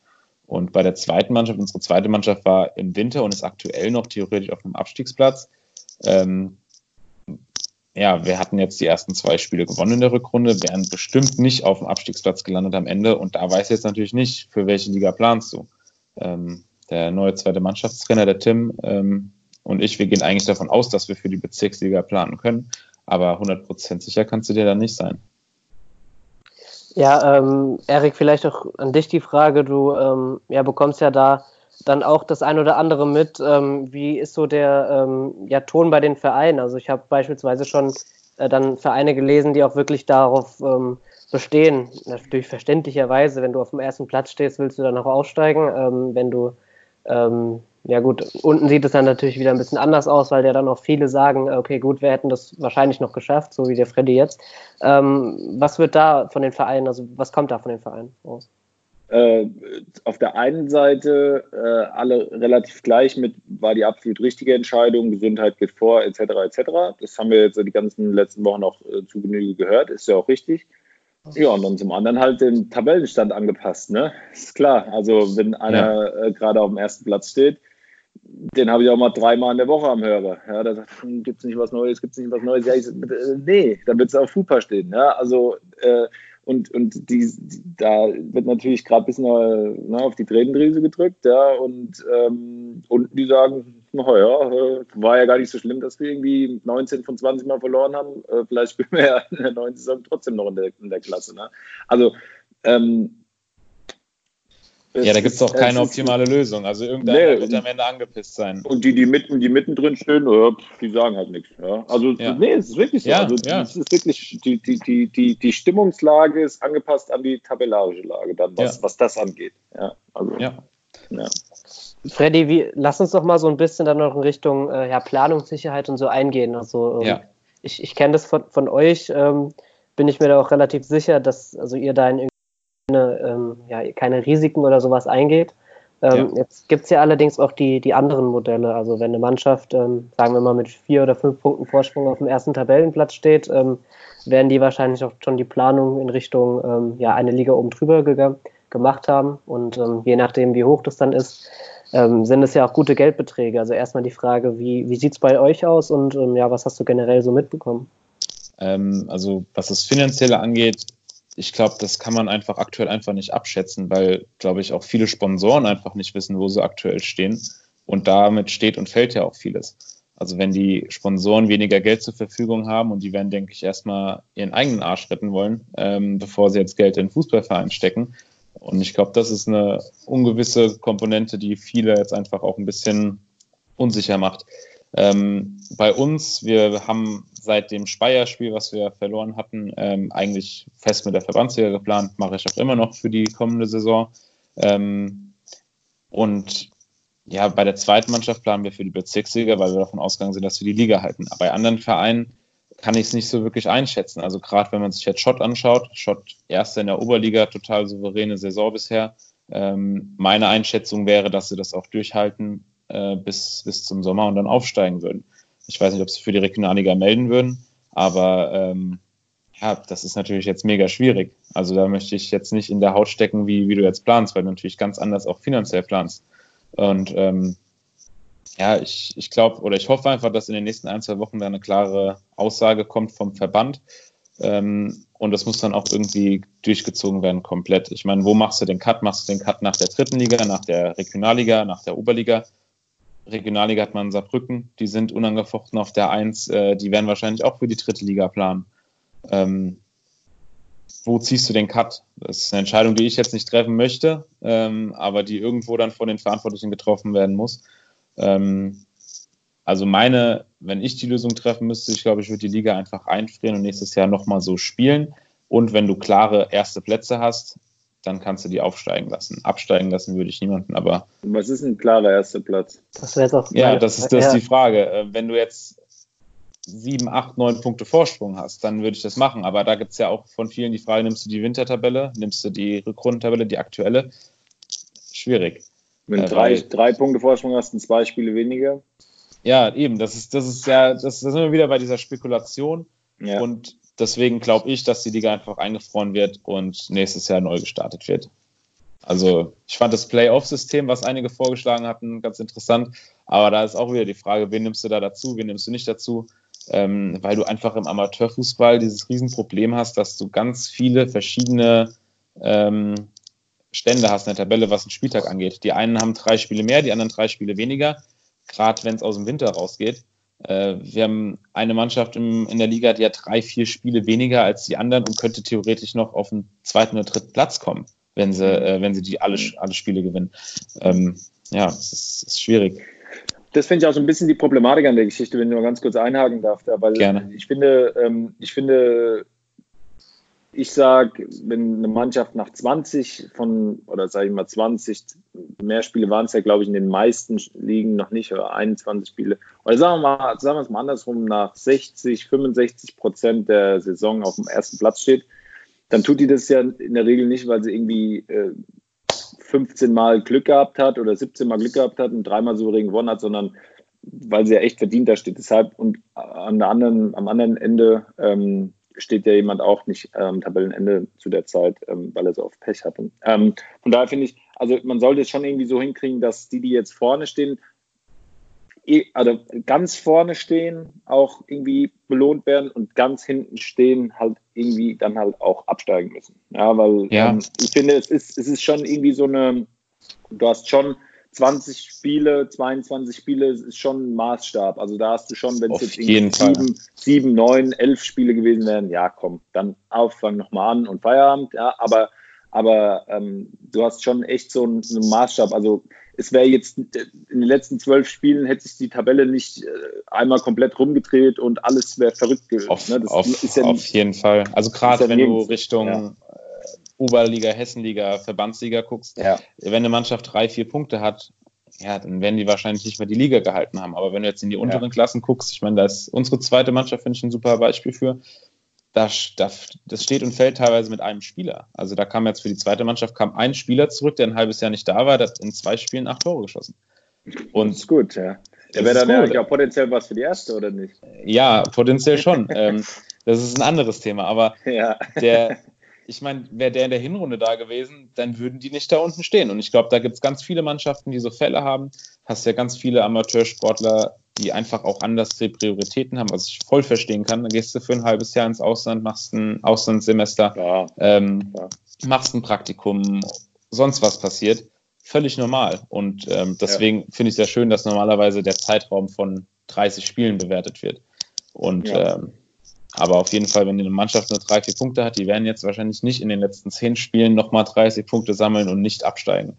Speaker 3: Und bei der zweiten Mannschaft, unsere zweite Mannschaft war im Winter und ist aktuell noch theoretisch auf einem Abstiegsplatz. Ähm, ja, wir hatten jetzt die ersten zwei Spiele gewonnen in der Rückrunde, wären bestimmt nicht auf dem Abstiegsplatz gelandet am Ende. Und da weiß jetzt natürlich nicht, für welche Liga planst du. Ähm, der neue zweite Mannschaftstrainer, der Tim ähm, und ich, wir gehen eigentlich davon aus, dass wir für die Bezirksliga planen können. Aber 100% sicher kannst du dir da nicht sein.
Speaker 2: Ja, ähm, Erik, vielleicht auch an dich die Frage. Du ähm, ja, bekommst ja da dann auch das ein oder andere mit. Ähm, wie ist so der ähm, ja, Ton bei den Vereinen? Also ich habe beispielsweise schon äh, dann Vereine gelesen, die auch wirklich darauf ähm, bestehen. Natürlich verständlicherweise, wenn du auf dem ersten Platz stehst, willst du dann auch aussteigen. Ähm, wenn du ähm, ja gut, unten sieht es dann natürlich wieder ein bisschen anders aus, weil ja dann auch viele sagen, okay, gut, wir hätten das wahrscheinlich noch geschafft, so wie der Freddy jetzt. Ähm, was wird da von den Vereinen, also was kommt da von den Vereinen aus?
Speaker 4: Äh, auf der einen Seite äh, alle relativ gleich mit, war die absolut richtige Entscheidung, Gesundheit geht vor, etc. etc. Das haben wir jetzt die ganzen letzten Wochen auch äh, zu Genüge gehört, ist ja auch richtig. Ja, und dann zum anderen halt den Tabellenstand angepasst, ne? Ist klar. Also wenn einer ja. äh, gerade auf dem ersten Platz steht, den habe ich auch mal dreimal in der Woche am Hörer. Ja, da sagt, hm, gibt es nicht was Neues, gibt es nicht was Neues? Ja, ich, äh, nee, da wird es auf Fupa stehen. Ja, also äh, und, und die, da wird natürlich gerade ein bisschen äh, ne, auf die Tränendrüse gedrückkt, ja, und ähm, unten die sagen, naja, äh, war ja gar nicht so schlimm, dass wir irgendwie 19 von 20 Mal verloren haben. Äh, vielleicht spielen wir ja in der neuen Saison trotzdem noch in der, in der Klasse. Ne? Also ähm,
Speaker 3: ja, da gibt es auch keine optimale Lösung. Also irgendeiner nee, wird am Ende angepisst sein.
Speaker 4: Und die, die mitten, die mittendrin stehen, die sagen halt nichts. Ja? Also, ja. nee, es ist wirklich so. Ja, also, ja. Es ist wirklich, die, die, die, die, die Stimmungslage ist angepasst an die tabellarische Lage, dann, was, was das angeht. Ja, also, ja.
Speaker 2: ja. Freddy, wie, lass uns doch mal so ein bisschen dann noch in Richtung äh, ja, Planungssicherheit und so eingehen. Also, ähm, ja. ich, ich kenne das von, von euch, ähm, bin ich mir da auch relativ sicher, dass also ihr da in ähm, ja, keine Risiken oder sowas eingeht. Ähm, ja. Jetzt gibt es ja allerdings auch die, die anderen Modelle. Also wenn eine Mannschaft, ähm, sagen wir mal, mit vier oder fünf Punkten Vorsprung auf dem ersten Tabellenplatz steht, ähm, werden die wahrscheinlich auch schon die Planung in Richtung ähm, ja, eine Liga oben drüber gemacht haben. Und ähm, je nachdem, wie hoch das dann ist, sind es ja auch gute Geldbeträge. Also erstmal die Frage, wie, wie sieht es bei euch aus und ja, was hast du generell so mitbekommen?
Speaker 3: also was das Finanzielle angeht, ich glaube, das kann man einfach aktuell einfach nicht abschätzen, weil, glaube ich, auch viele Sponsoren einfach nicht wissen, wo sie aktuell stehen. Und damit steht und fällt ja auch vieles. Also wenn die Sponsoren weniger Geld zur Verfügung haben und die werden, denke ich, erstmal ihren eigenen Arsch retten wollen, ähm, bevor sie jetzt Geld in den Fußballverein stecken. Und ich glaube, das ist eine ungewisse Komponente, die viele jetzt einfach auch ein bisschen unsicher macht. Ähm, bei uns, wir haben seit dem Speyer-Spiel, was wir verloren hatten, ähm, eigentlich fest mit der Verbandsliga geplant. Mache ich auch immer noch für die kommende Saison. Ähm, und ja, bei der zweiten Mannschaft planen wir für die Bezirksliga, weil wir davon ausgegangen sind, dass wir die Liga halten. Aber bei anderen Vereinen kann ich es nicht so wirklich einschätzen. Also gerade wenn man sich jetzt Schott anschaut, Schott erster in der Oberliga, total souveräne Saison bisher. Ähm, meine Einschätzung wäre, dass sie das auch durchhalten äh, bis, bis zum Sommer und dann aufsteigen würden. Ich weiß nicht, ob sie für die Regionalliga melden würden, aber ähm, ja, das ist natürlich jetzt mega schwierig. Also da möchte ich jetzt nicht in der Haut stecken, wie, wie du jetzt planst, weil du natürlich ganz anders auch finanziell planst. Und ähm, ja, ich, ich glaube oder ich hoffe einfach, dass in den nächsten ein, zwei Wochen da eine klare Aussage kommt vom Verband. Ähm, und das muss dann auch irgendwie durchgezogen werden komplett. Ich meine, wo machst du den Cut? Machst du den Cut nach der dritten Liga, nach der Regionalliga, nach der Oberliga? Regionalliga hat man Saarbrücken, die sind unangefochten auf der Eins, äh, die werden wahrscheinlich auch für die dritte Liga planen. Ähm, wo ziehst du den Cut? Das ist eine Entscheidung, die ich jetzt nicht treffen möchte, ähm, aber die irgendwo dann von den Verantwortlichen getroffen werden muss. Ähm, also meine, wenn ich die Lösung treffen müsste, ich glaube, ich würde die Liga einfach einfrieren und nächstes Jahr nochmal so spielen. Und wenn du klare erste Plätze hast, dann kannst du die aufsteigen lassen. Absteigen lassen würde ich niemanden, aber.
Speaker 4: Was ist ein klarer erster Platz?
Speaker 2: Das wäre jetzt auch.
Speaker 3: Ja, das ist, das ist die Frage. Äh, wenn du jetzt sieben, acht, neun Punkte Vorsprung hast, dann würde ich das machen. Aber da gibt es ja auch von vielen die Frage, nimmst du die Wintertabelle, nimmst du die Rückrundentabelle, die aktuelle? Schwierig.
Speaker 4: Wenn du äh, drei, drei Punkte Vorsprung hast und zwei Spiele weniger.
Speaker 3: Ja, eben. Das ist, das ist ja, das, das sind wir wieder bei dieser Spekulation. Ja. Und deswegen glaube ich, dass die Liga einfach eingefroren wird und nächstes Jahr neu gestartet wird. Also ich fand das Playoff-System, was einige vorgeschlagen hatten, ganz interessant. Aber da ist auch wieder die Frage, wen nimmst du da dazu, wen nimmst du nicht dazu? Ähm, weil du einfach im Amateurfußball dieses Riesenproblem hast, dass du ganz viele verschiedene ähm, Stände hast in der Tabelle, was den Spieltag angeht. Die einen haben drei Spiele mehr, die anderen drei Spiele weniger, gerade wenn es aus dem Winter rausgeht. Äh, wir haben eine Mannschaft im, in der Liga, die hat drei, vier Spiele weniger als die anderen und könnte theoretisch noch auf den zweiten oder dritten Platz kommen, wenn sie, äh, wenn sie die alle, alle Spiele gewinnen. Ähm, ja, es ist, ist schwierig
Speaker 4: das finde ich auch so ein bisschen die Problematik an der Geschichte, wenn ich nur ganz kurz einhaken darf, da, weil Gerne. ich finde, ähm, ich finde, ich sage, wenn eine Mannschaft nach 20 von, oder sage ich mal 20, mehr Spiele waren es ja, glaube ich, in den meisten Ligen noch nicht, oder 21 Spiele, oder sagen wir mal, sagen wir es mal andersrum, nach 60, 65 Prozent der Saison auf dem ersten Platz steht, dann tut die das ja in der Regel nicht, weil sie irgendwie äh, 15 Mal Glück gehabt hat oder 17 Mal Glück gehabt hat und dreimal souverän gewonnen hat, sondern weil sie ja echt verdient da steht. Deshalb und an der anderen, am anderen Ende ähm, steht ja jemand auch nicht am ähm, Tabellenende zu der Zeit, ähm, weil er so oft Pech hatte. Ähm, von daher finde ich, also man sollte es schon irgendwie so hinkriegen, dass die, die jetzt vorne stehen, eh, also ganz vorne stehen, auch irgendwie belohnt werden und ganz hinten stehen, halt irgendwie dann halt auch absteigen müssen. Ja, weil ja. Ähm, ich finde, es ist, es ist schon irgendwie so eine, du hast schon 20 Spiele, 22 Spiele ist schon ein Maßstab. Also da hast du schon, wenn es jetzt sieben, sieben, neun, elf Spiele gewesen wären, ja komm, dann Auffang nochmal an und Feierabend. Ja, aber aber ähm, du hast schon echt so einen, einen Maßstab. Also es wäre jetzt in den letzten zwölf Spielen hätte sich die Tabelle nicht äh, einmal komplett rumgedreht und alles wäre verrückt gewesen.
Speaker 3: Auf, ne? auf, ja auf jeden Fall. Also gerade ja wenn du Richtung ja. Oberliga, Hessenliga, Verbandsliga guckst, ja. wenn eine Mannschaft drei, vier Punkte hat, ja, dann werden die wahrscheinlich nicht mehr die Liga gehalten haben. Aber wenn du jetzt in die unteren ja. Klassen guckst, ich meine, da ist unsere zweite Mannschaft, finde ich, ein super Beispiel für. Das, das, das steht und fällt teilweise mit einem Spieler. Also da kam jetzt für die zweite Mannschaft kam ein Spieler zurück, der ein halbes Jahr nicht da war, der hat in zwei Spielen acht Tore geschossen.
Speaker 4: Und das ist gut, ja. Der wäre dann ja auch potenziell was für die erste, oder nicht?
Speaker 3: Ja, potenziell schon. ähm, das ist ein anderes Thema, aber ja. der, ich meine, wäre der in der Hinrunde da gewesen, dann würden die nicht da unten stehen. Und ich glaube, da gibt es ganz viele Mannschaften, die so Fälle haben. Hast ja ganz viele Amateursportler, die einfach auch anders die Prioritäten haben, was ich voll verstehen kann. Dann gehst du für ein halbes Jahr ins Ausland, machst ein Auslandssemester, ja, ähm, ja. machst ein Praktikum, sonst was passiert. Völlig normal. Und ähm, deswegen ja. finde ich es sehr schön, dass normalerweise der Zeitraum von 30 Spielen bewertet wird. Und ähm, aber auf jeden Fall, wenn eine Mannschaft nur drei, vier Punkte hat, die werden jetzt wahrscheinlich nicht in den letzten zehn Spielen nochmal 30 Punkte sammeln und nicht absteigen.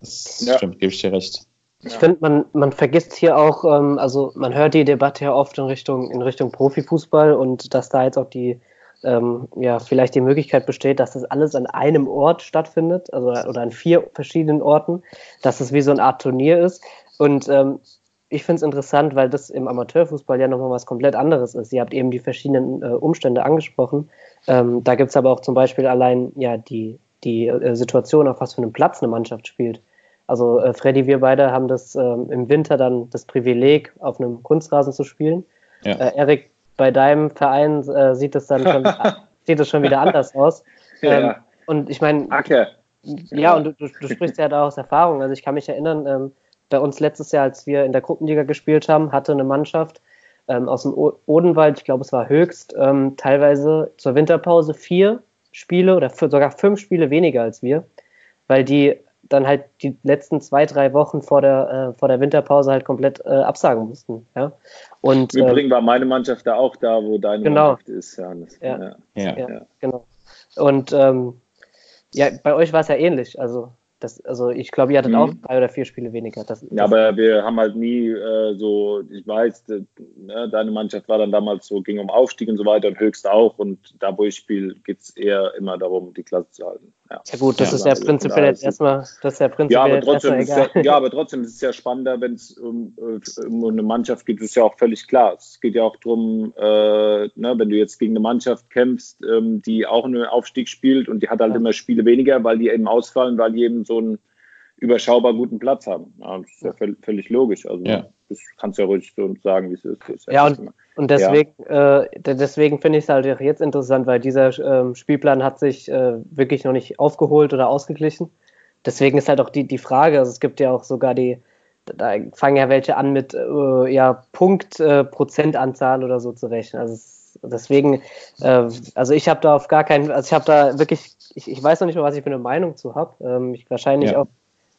Speaker 3: Das stimmt, gebe ich dir recht.
Speaker 2: Ich ja. finde, man, man vergisst hier auch, ähm, also man hört die Debatte ja oft in Richtung, in Richtung Profifußball und dass da jetzt auch die, ähm, ja, vielleicht die Möglichkeit besteht, dass das alles an einem Ort stattfindet, also oder an vier verschiedenen Orten, dass es wie so eine Art Turnier ist. Und ähm, ich finde es interessant, weil das im Amateurfußball ja nochmal was komplett anderes ist. Ihr habt eben die verschiedenen äh, Umstände angesprochen. Ähm, da gibt es aber auch zum Beispiel allein ja die, die äh, Situation, auf was für einem Platz eine Mannschaft spielt. Also äh, Freddy, wir beide haben das ähm, im Winter dann das Privileg, auf einem Kunstrasen zu spielen. Ja. Äh, Erik, bei deinem Verein äh, sieht es dann schon, sieht es schon wieder anders aus. Ähm, ja. Und ich meine, ja, und du, du, du, sprichst ja da aus Erfahrung. Also ich kann mich erinnern, ähm, bei uns letztes Jahr, als wir in der Gruppenliga gespielt haben, hatte eine Mannschaft ähm, aus dem o Odenwald, ich glaube es war höchst, ähm, teilweise zur Winterpause vier Spiele oder sogar fünf Spiele weniger als wir, weil die dann halt die letzten zwei, drei Wochen vor der, äh, vor der Winterpause halt komplett äh, absagen mussten. Ja?
Speaker 4: Und, Im Übrigens äh, war meine Mannschaft da auch da, wo deine
Speaker 2: genau.
Speaker 4: Mannschaft ist. Ja,
Speaker 2: ja, ja. ja, genau. Und ähm, ja, bei euch war es ja ähnlich. Also Das, also ich glaube, ihr hattet mhm. auch drei oder vier Spiele weniger.
Speaker 4: Das, ja, aber wir haben halt nie äh, so, ich weiß, ne, deine Mannschaft war dann damals so, ging um Aufstieg und so weiter und höchst auch. Und da, wo ich spiele, geht es eher immer darum, die Klasse zu halten.
Speaker 2: Ja, ja gut, das ja, ist ja also prinzipiell jetzt erstmal, das ist ja prinzipiell
Speaker 4: ja, aber trotzdem ist ja, ja, aber trotzdem ist es ja spannender, wenn es um, äh, um, eine Mannschaft geht, ist ja auch völlig klar. Es geht ja auch darum, äh, ne, wenn du jetzt gegen eine Mannschaft kämpfst, ähm, die auch einen Aufstieg spielt und die hat halt immer Spiele weniger, weil die eben ausfallen, weil die eben so einen überschaubar guten Platz haben. das ist ja völlig logisch. Also das kannst du ja ruhig so sagen, wie es ist.
Speaker 2: ja, und, und, deswegen, ja. äh, deswegen finde ich es halt auch jetzt interessant, weil dieser äh, Spielplan hat sich äh, wirklich noch nicht aufgeholt oder ausgeglichen. Deswegen ist halt auch die, die Frage, also es gibt ja auch sogar die, da fangen ja welche an mit äh, ja, Punktprozentanzahl äh, oder so zu rechnen. Also es, deswegen, äh, also ich habe da auf gar keinen, also ich habe da wirklich, ich, ich weiß noch nicht mal, was ich für eine Meinung zu habe. Ähm, ich wahrscheinlich ja. auch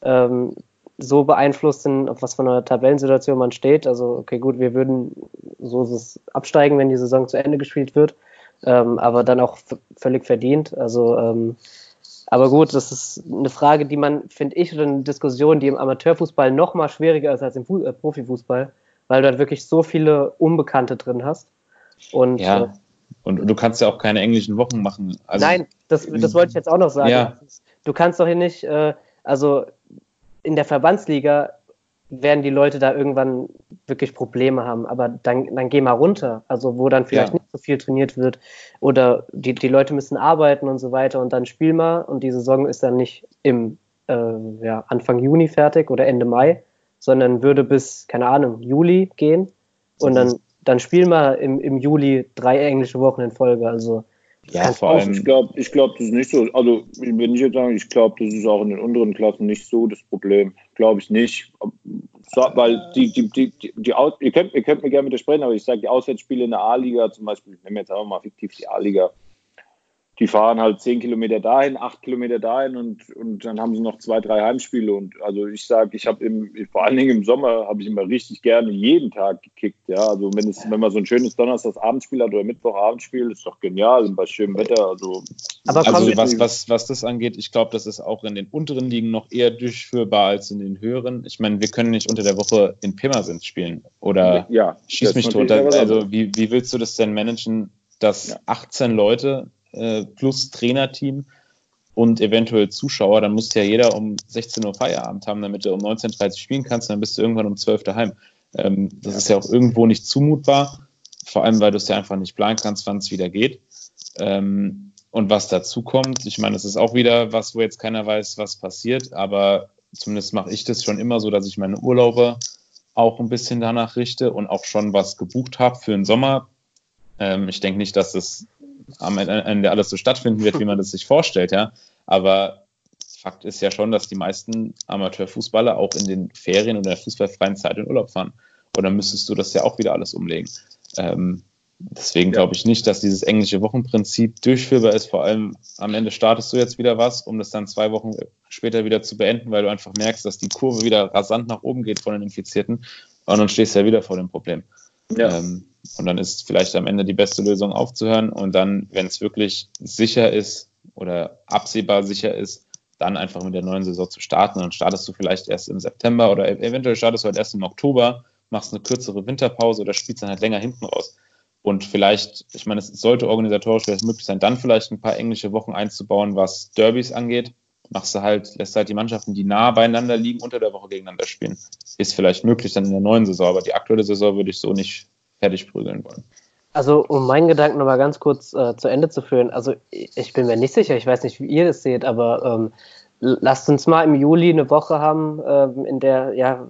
Speaker 2: ähm, so beeinflusst sind, auf was von einer Tabellensituation man steht. Also, okay, gut, wir würden so absteigen, wenn die Saison zu Ende gespielt wird, ähm, aber dann auch völlig verdient. Also, ähm, aber gut, das ist eine Frage, die man, finde ich, oder eine Diskussion, die im Amateurfußball noch mal schwieriger ist als im Fu äh, Profifußball, weil du halt wirklich so viele Unbekannte drin hast. Und,
Speaker 3: ja. Äh, und du kannst ja auch keine englischen Wochen machen.
Speaker 2: Also, Nein, das, das wollte ich jetzt auch noch sagen. Ja. Du kannst doch hier nicht, äh, also in der Verbandsliga werden die Leute da irgendwann wirklich Probleme haben. Aber dann, dann geh mal runter, also wo dann vielleicht ja. nicht so viel trainiert wird oder die, die Leute müssen arbeiten und so weiter und dann spiel mal und die Saison ist dann nicht im äh, ja, Anfang Juni fertig oder Ende Mai, sondern würde bis, keine Ahnung, Juli gehen und dann, dann spiel mal im, im Juli drei englische Wochen in Folge. Also
Speaker 4: ja, vor allem. Ich glaube, ich glaub, das ist nicht so. Also, wenn ich jetzt sage, ich glaube, das ist auch in den unteren Klassen nicht so das Problem. Glaube ich nicht. So, weil die, die, die, die, die ihr, könnt, ihr könnt mir gerne widersprechen, aber ich sage, die Auswärtsspiele in der A-Liga, zum Beispiel, ich nehme jetzt einfach mal fiktiv die A-Liga, die fahren halt zehn Kilometer dahin, acht Kilometer dahin und, und dann haben sie noch zwei, drei Heimspiele. Und also ich sage, ich habe im, vor allen Dingen im Sommer habe ich immer richtig gerne jeden Tag gekickt. Ja, also wenn es, wenn man so ein schönes Donnerstagsabendspiel hat oder Mittwochabendspiel, ist doch genial und bei schönem Wetter. Also,
Speaker 3: Aber also was, was, was das angeht, ich glaube, das ist auch in den unteren Ligen noch eher durchführbar als in den höheren. Ich meine, wir können nicht unter der Woche in Pirmasens spielen oder ja, schieß mich tot. Also wie, wie willst du das denn managen, dass ja. 18 Leute äh, plus Trainerteam und eventuell Zuschauer, dann muss ja jeder um 16 Uhr Feierabend haben, damit du um 19.30 Uhr spielen kannst, dann bist du irgendwann um 12 Uhr daheim. Ähm, das ja. ist ja auch irgendwo nicht zumutbar, vor allem, weil du es ja einfach nicht planen kannst, wann es wieder geht. Ähm, und was dazu kommt, ich meine, das ist auch wieder was, wo jetzt keiner weiß, was passiert, aber zumindest mache ich das schon immer so, dass ich meine Urlaube auch ein bisschen danach richte und auch schon was gebucht habe für den Sommer. Ähm, ich denke nicht, dass das am Ende alles so stattfinden wird, wie man das sich vorstellt, ja. Aber Fakt ist ja schon, dass die meisten Amateurfußballer auch in den Ferien oder der fußballfreien Zeit in Urlaub fahren. Und dann müsstest du das ja auch wieder alles umlegen. Ähm, deswegen glaube ich nicht, dass dieses englische Wochenprinzip durchführbar ist. Vor allem am Ende startest du jetzt wieder was, um das dann zwei Wochen später wieder zu beenden, weil du einfach merkst, dass die Kurve wieder rasant nach oben geht von den Infizierten. Und dann stehst du ja wieder vor dem Problem. Ja. Ähm, und dann ist vielleicht am Ende die beste Lösung aufzuhören und dann, wenn es wirklich sicher ist oder absehbar sicher ist, dann einfach mit der neuen Saison zu starten. Dann startest du vielleicht erst im September oder eventuell startest du halt erst im Oktober, machst eine kürzere Winterpause oder spielst dann halt länger hinten raus. Und vielleicht, ich meine, es sollte organisatorisch vielleicht möglich sein, dann vielleicht ein paar englische Wochen einzubauen, was Derbys angeht. Machst du halt, lässt halt die Mannschaften, die nah beieinander liegen, unter der Woche gegeneinander spielen. Ist vielleicht möglich dann in der neuen Saison, aber die aktuelle Saison würde ich so nicht fertig prügeln wollen.
Speaker 2: Also, um meinen Gedanken nochmal ganz kurz äh, zu Ende zu führen, also ich bin mir nicht sicher, ich weiß nicht, wie ihr das seht, aber ähm, lasst uns mal im Juli eine Woche haben, ähm, in der ja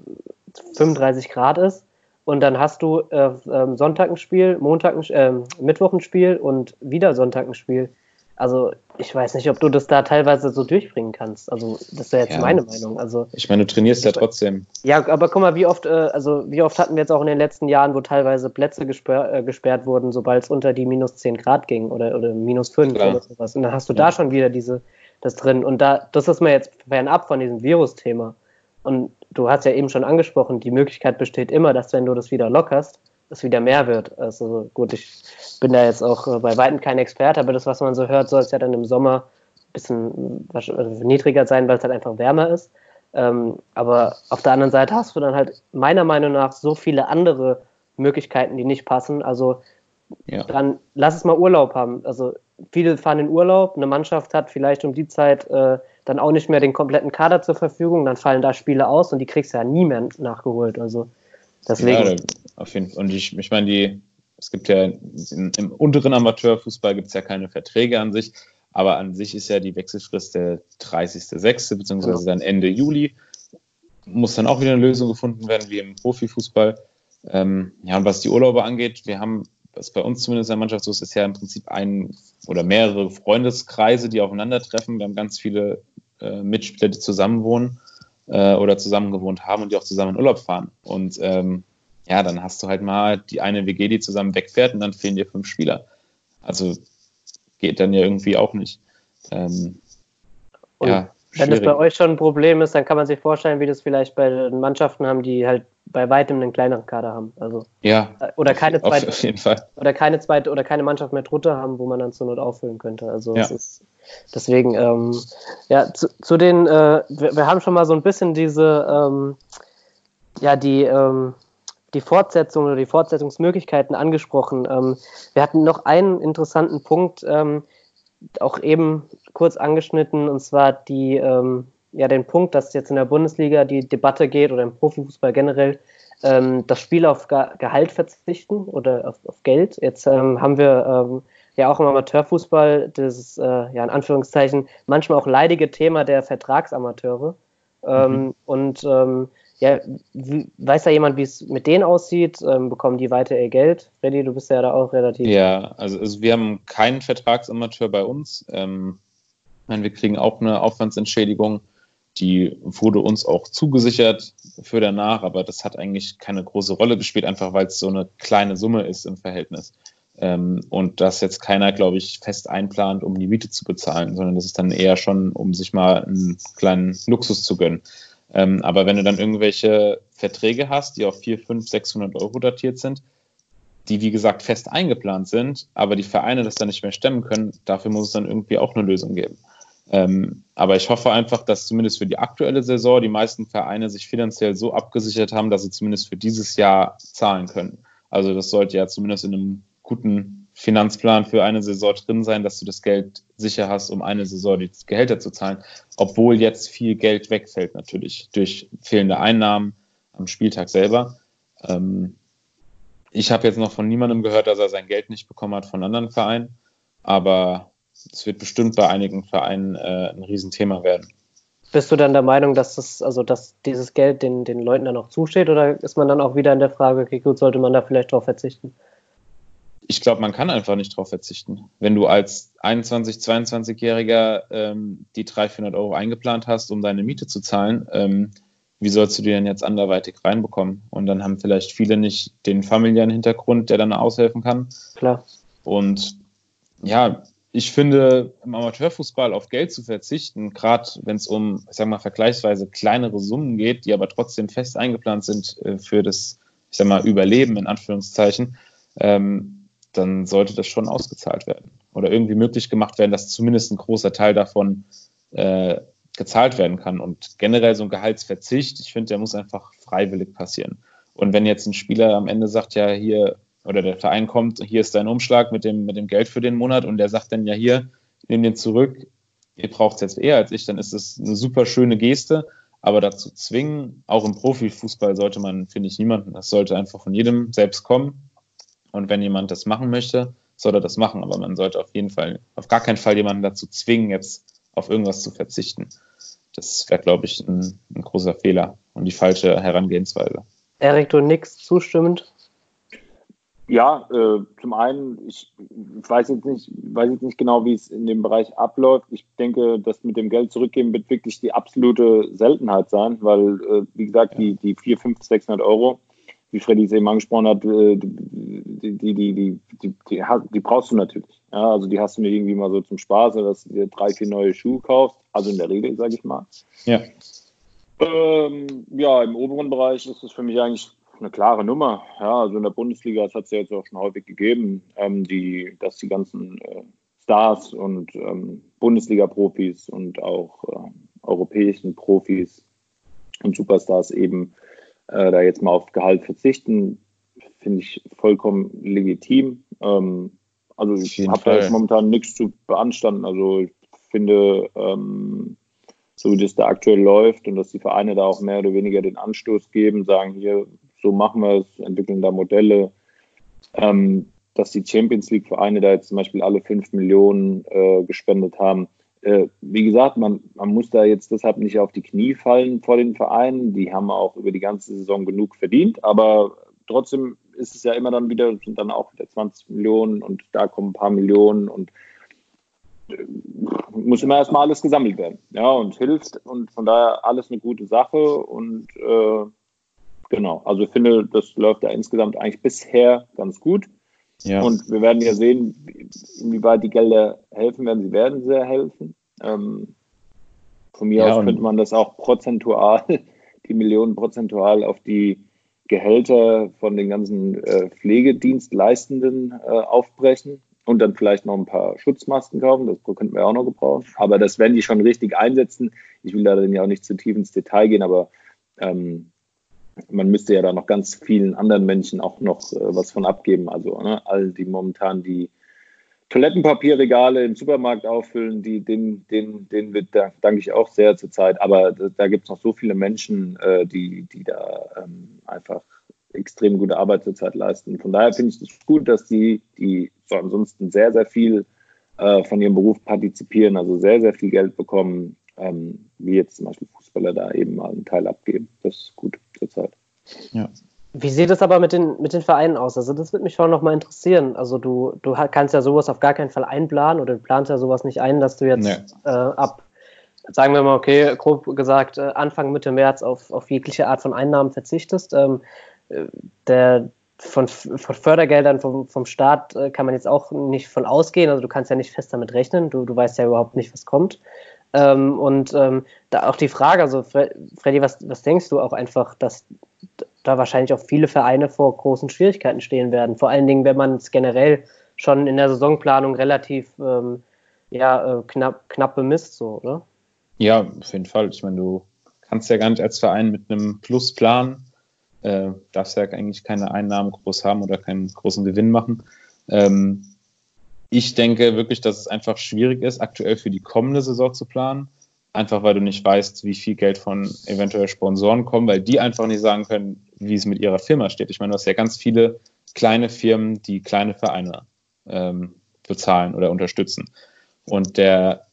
Speaker 2: 35 Grad ist und dann hast du äh, äh, Sonntag ein Spiel, Montag ein, äh, Mittwoch ein Spiel und wieder Sonntag ein Spiel. Also ich weiß nicht, ob du das da teilweise so durchbringen kannst. Also das wäre jetzt ja. meine Meinung. Also
Speaker 3: ich meine, du trainierst ja trotzdem.
Speaker 2: Ja, aber guck mal, wie oft, äh, also wie oft hatten wir jetzt auch in den letzten Jahren, wo teilweise Plätze gesperrt, äh, gesperrt wurden, sobald es unter die minus 10 Grad ging oder, oder minus 5 Klar. oder sowas. Und dann hast du ja. da schon wieder diese das drin. Und da, das ist mir jetzt fernab von diesem Virus-Thema. Und du hast ja eben schon angesprochen, die Möglichkeit besteht immer, dass wenn du das wieder lockerst, es wieder mehr wird. Also gut, ich bin da jetzt auch äh, bei weitem kein Experte, aber das, was man so hört, soll es ja dann im Sommer bisschen also niedriger sein, weil es halt einfach wärmer ist. Ähm, aber auf der anderen Seite hast du dann halt meiner Meinung nach so viele andere Möglichkeiten, die nicht passen. Also ja. dann lass es mal Urlaub haben. Also viele fahren in Urlaub, eine Mannschaft hat vielleicht um die Zeit äh, dann auch nicht mehr den kompletten Kader zur Verfügung, dann fallen da Spiele aus und die kriegst du ja nie mehr nachgeholt. Also deswegen. Ja,
Speaker 3: auf jeden Fall. Und ich, ich meine, die, es gibt ja in, im unteren Amateurfußball gibt es ja keine Verträge an sich, aber an sich ist ja die Wechselfrist der 30.06. beziehungsweise dann Ende Juli. Muss dann auch wieder eine Lösung gefunden werden, wie im Profifußball. Ähm, ja, und was die Urlaube angeht, wir haben, was bei uns zumindest in der Mannschaft so ist, ist ja im Prinzip ein oder mehrere Freundeskreise, die aufeinandertreffen. Wir haben ganz viele äh, Mitspieler, die zusammenwohnen äh, oder zusammen gewohnt haben und die auch zusammen in Urlaub fahren. Und ähm, ja, dann hast du halt mal die eine WG, die zusammen wegfährt und dann fehlen dir fünf Spieler. Also geht dann ja irgendwie auch nicht. Ähm,
Speaker 2: ja, wenn das bei euch schon ein Problem ist, dann kann man sich vorstellen, wie das vielleicht bei Mannschaften haben, die halt bei weitem einen kleineren Kader haben. Also
Speaker 3: ja,
Speaker 2: oder keine
Speaker 3: zweite, auf jeden Fall.
Speaker 2: oder keine zweite oder keine Mannschaft mehr drunter haben, wo man dann zur Not auffüllen könnte. Also ja. ist, deswegen ähm, ja zu, zu den äh, wir, wir, haben schon mal so ein bisschen diese ähm, ja die ähm, die Fortsetzung oder die Fortsetzungsmöglichkeiten angesprochen. Ähm, wir hatten noch einen interessanten Punkt, ähm, auch eben kurz angeschnitten, und zwar die, ähm, ja, den Punkt, dass jetzt in der Bundesliga die Debatte geht oder im Profifußball generell, ähm, das Spiel auf Ge Gehalt verzichten oder auf, auf Geld. Jetzt ähm, haben wir ähm, ja auch im Amateurfußball das, äh, ja, in Anführungszeichen, manchmal auch leidige Thema der Vertragsamateure. Mhm. Und ja, weiß da jemand, wie es mit denen aussieht? Ähm, bekommen die weiter ihr Geld? Freddy, du bist ja da auch relativ.
Speaker 3: Ja, also, also wir haben keinen Vertragsamateur bei uns. Ähm, wir kriegen auch eine Aufwandsentschädigung. Die wurde uns auch zugesichert für danach, aber das hat eigentlich keine große Rolle gespielt, einfach weil es so eine kleine Summe ist im Verhältnis. Ähm, und das jetzt keiner, glaube ich, fest einplant, um die Miete zu bezahlen, sondern das ist dann eher schon, um sich mal einen kleinen Luxus zu gönnen. Ähm, aber wenn du dann irgendwelche Verträge hast, die auf 4, 5, 600 Euro datiert sind, die wie gesagt fest eingeplant sind, aber die Vereine das dann nicht mehr stemmen können, dafür muss es dann irgendwie auch eine Lösung geben. Ähm, aber ich hoffe einfach, dass zumindest für die aktuelle Saison die meisten Vereine sich finanziell so abgesichert haben, dass sie zumindest für dieses Jahr zahlen können. Also das sollte ja zumindest in einem guten Finanzplan für eine Saison drin sein, dass du das Geld sicher hast, um eine Saison die Gehälter zu zahlen, obwohl jetzt viel Geld wegfällt natürlich durch fehlende Einnahmen am Spieltag selber. Ähm, ich habe jetzt noch von niemandem gehört, dass er sein Geld nicht bekommen hat von anderen Vereinen, aber es wird bestimmt bei einigen Vereinen äh, ein Riesenthema werden.
Speaker 2: Bist du dann der Meinung, dass das, also dass dieses Geld den, den Leuten dann auch zusteht oder ist man dann auch wieder in der Frage, okay, gut, sollte man da vielleicht drauf verzichten?
Speaker 3: Ich glaube, man kann einfach nicht darauf verzichten. Wenn du als 21, 22-Jähriger ähm, die 300, 400 Euro eingeplant hast, um deine Miete zu zahlen, ähm, wie sollst du die denn jetzt anderweitig reinbekommen? Und dann haben vielleicht viele nicht den familiären Hintergrund, der dann aushelfen kann.
Speaker 2: Klar.
Speaker 3: Und ja, ich finde, im Amateurfußball auf Geld zu verzichten, gerade wenn es um, ich sag mal, vergleichsweise kleinere Summen geht, die aber trotzdem fest eingeplant sind äh, für das, ich sag mal, Überleben in Anführungszeichen, ähm, dann sollte das schon ausgezahlt werden oder irgendwie möglich gemacht werden, dass zumindest ein großer Teil davon äh, gezahlt werden kann. Und generell so ein Gehaltsverzicht, ich finde, der muss einfach freiwillig passieren. Und wenn jetzt ein Spieler am Ende sagt, ja, hier, oder der Verein kommt, hier ist dein Umschlag mit dem, mit dem Geld für den Monat und der sagt dann, ja, hier, nimm den zurück, ihr braucht es jetzt eher als ich, dann ist das eine super schöne Geste. Aber dazu zwingen, auch im Profifußball sollte man, finde ich, niemanden. Das sollte einfach von jedem selbst kommen. Und wenn jemand das machen möchte, soll er das machen. Aber man sollte auf jeden Fall, auf gar keinen Fall jemanden dazu zwingen, jetzt auf irgendwas zu verzichten. Das wäre, glaube ich, ein, ein, großer Fehler und die falsche Herangehensweise.
Speaker 2: Erik, du nix zustimmend?
Speaker 4: Ja, äh, zum einen, ich weiß jetzt nicht, weiß jetzt nicht genau, wie es in dem Bereich abläuft. Ich denke, das mit dem Geld zurückgeben wird wirklich die absolute Seltenheit sein, weil, äh, wie gesagt, ja. die, die 400, 500, 600 Euro, wie Freddy es eben angesprochen hat, äh, die, die, die, die, die, die, brauchst du natürlich. Ja, also die hast du nicht irgendwie mal so zum Spaß, dass du dir drei, vier neue Schuhe kaufst. Also in der Regel, sage ich mal.
Speaker 3: Ja.
Speaker 4: Ähm, ja, im oberen Bereich ist es für mich eigentlich eine klare Nummer. Ja, also in der Bundesliga, das hat es ja jetzt auch schon häufig gegeben, ähm, die, dass die ganzen äh, Stars und ähm, Bundesliga-Profis und auch äh, europäischen Profis und Superstars eben äh, da jetzt mal auf Gehalt verzichten, finde ich vollkommen legitim. Ähm, also ich habe da jetzt momentan nichts zu beanstanden. Also ich finde, ähm, so wie das da aktuell läuft und dass die Vereine da auch mehr oder weniger den Anstoß geben, sagen hier, so machen wir es, entwickeln da Modelle, ähm, dass die Champions League-Vereine da jetzt zum Beispiel alle 5 Millionen äh, gespendet haben. Äh, wie gesagt, man, man muss da jetzt deshalb nicht auf die Knie fallen vor den Vereinen. Die haben auch über die ganze Saison genug verdient, aber trotzdem ist es ja immer dann wieder, sind dann auch wieder 20 Millionen und da kommen ein paar Millionen und äh, muss immer erstmal alles gesammelt werden. Ja, und hilft und von daher alles eine gute Sache und äh, genau, also ich finde, das läuft ja insgesamt eigentlich bisher ganz gut. Ja. Und wir werden ja sehen, inwieweit die Gelder helfen werden. Sie werden sehr helfen. Ähm, von mir ja, aus könnte man das auch prozentual, die Millionen prozentual auf die Gehälter von den ganzen äh, Pflegedienstleistenden äh, aufbrechen und dann vielleicht noch ein paar Schutzmasken kaufen. Das könnten wir auch noch gebrauchen. Aber das werden die schon richtig einsetzen. Ich will da dann ja auch nicht zu tief ins Detail gehen, aber ähm, man müsste ja da noch ganz vielen anderen Menschen auch noch äh, was von abgeben. Also ne, all die momentan die Toilettenpapierregale im Supermarkt auffüllen, die, den, den, den wird, da danke ich auch sehr zur Zeit. Aber da, da gibt es noch so viele Menschen, äh, die, die da ähm, einfach extrem gute Arbeit zurzeit leisten. Von daher finde ich es das gut, dass die, die so ansonsten sehr, sehr viel äh, von ihrem Beruf partizipieren, also sehr, sehr viel Geld bekommen, ähm, wie jetzt zum Beispiel Fußballer da eben mal einen Teil abgeben. Das ist gut zurzeit.
Speaker 2: Ja. Wie sieht es aber mit den, mit den Vereinen aus? Also das würde mich schon nochmal interessieren. Also du, du kannst ja sowas auf gar keinen Fall einplanen oder du planst ja sowas nicht ein, dass du jetzt nee. äh, ab, sagen wir mal, okay, grob gesagt, äh, Anfang, Mitte März auf, auf jegliche Art von Einnahmen verzichtest. Ähm, äh, der, von, von Fördergeldern vom, vom Staat äh, kann man jetzt auch nicht von ausgehen. Also du kannst ja nicht fest damit rechnen. Du, du weißt ja überhaupt nicht, was kommt. Ähm, und ähm, da auch die Frage, also Freddy, was, was denkst du auch einfach, dass da wahrscheinlich auch viele Vereine vor großen Schwierigkeiten stehen werden? Vor allen Dingen, wenn man es generell schon in der Saisonplanung relativ ähm, ja, äh, knapp, knapp bemisst, so, oder?
Speaker 3: Ja, auf jeden Fall. Ich meine, du kannst ja gar nicht als Verein mit einem Plus planen, äh, darfst ja eigentlich keine Einnahmen groß haben oder keinen großen Gewinn machen. Ähm, ich denke wirklich, dass es einfach schwierig ist, aktuell für die kommende Saison zu planen. Einfach weil du nicht weißt, wie viel Geld von eventuell Sponsoren kommen, weil die einfach nicht sagen können, wie es mit ihrer Firma steht. Ich meine, du hast ja ganz viele kleine Firmen, die kleine Vereine ähm, bezahlen oder unterstützen. Und der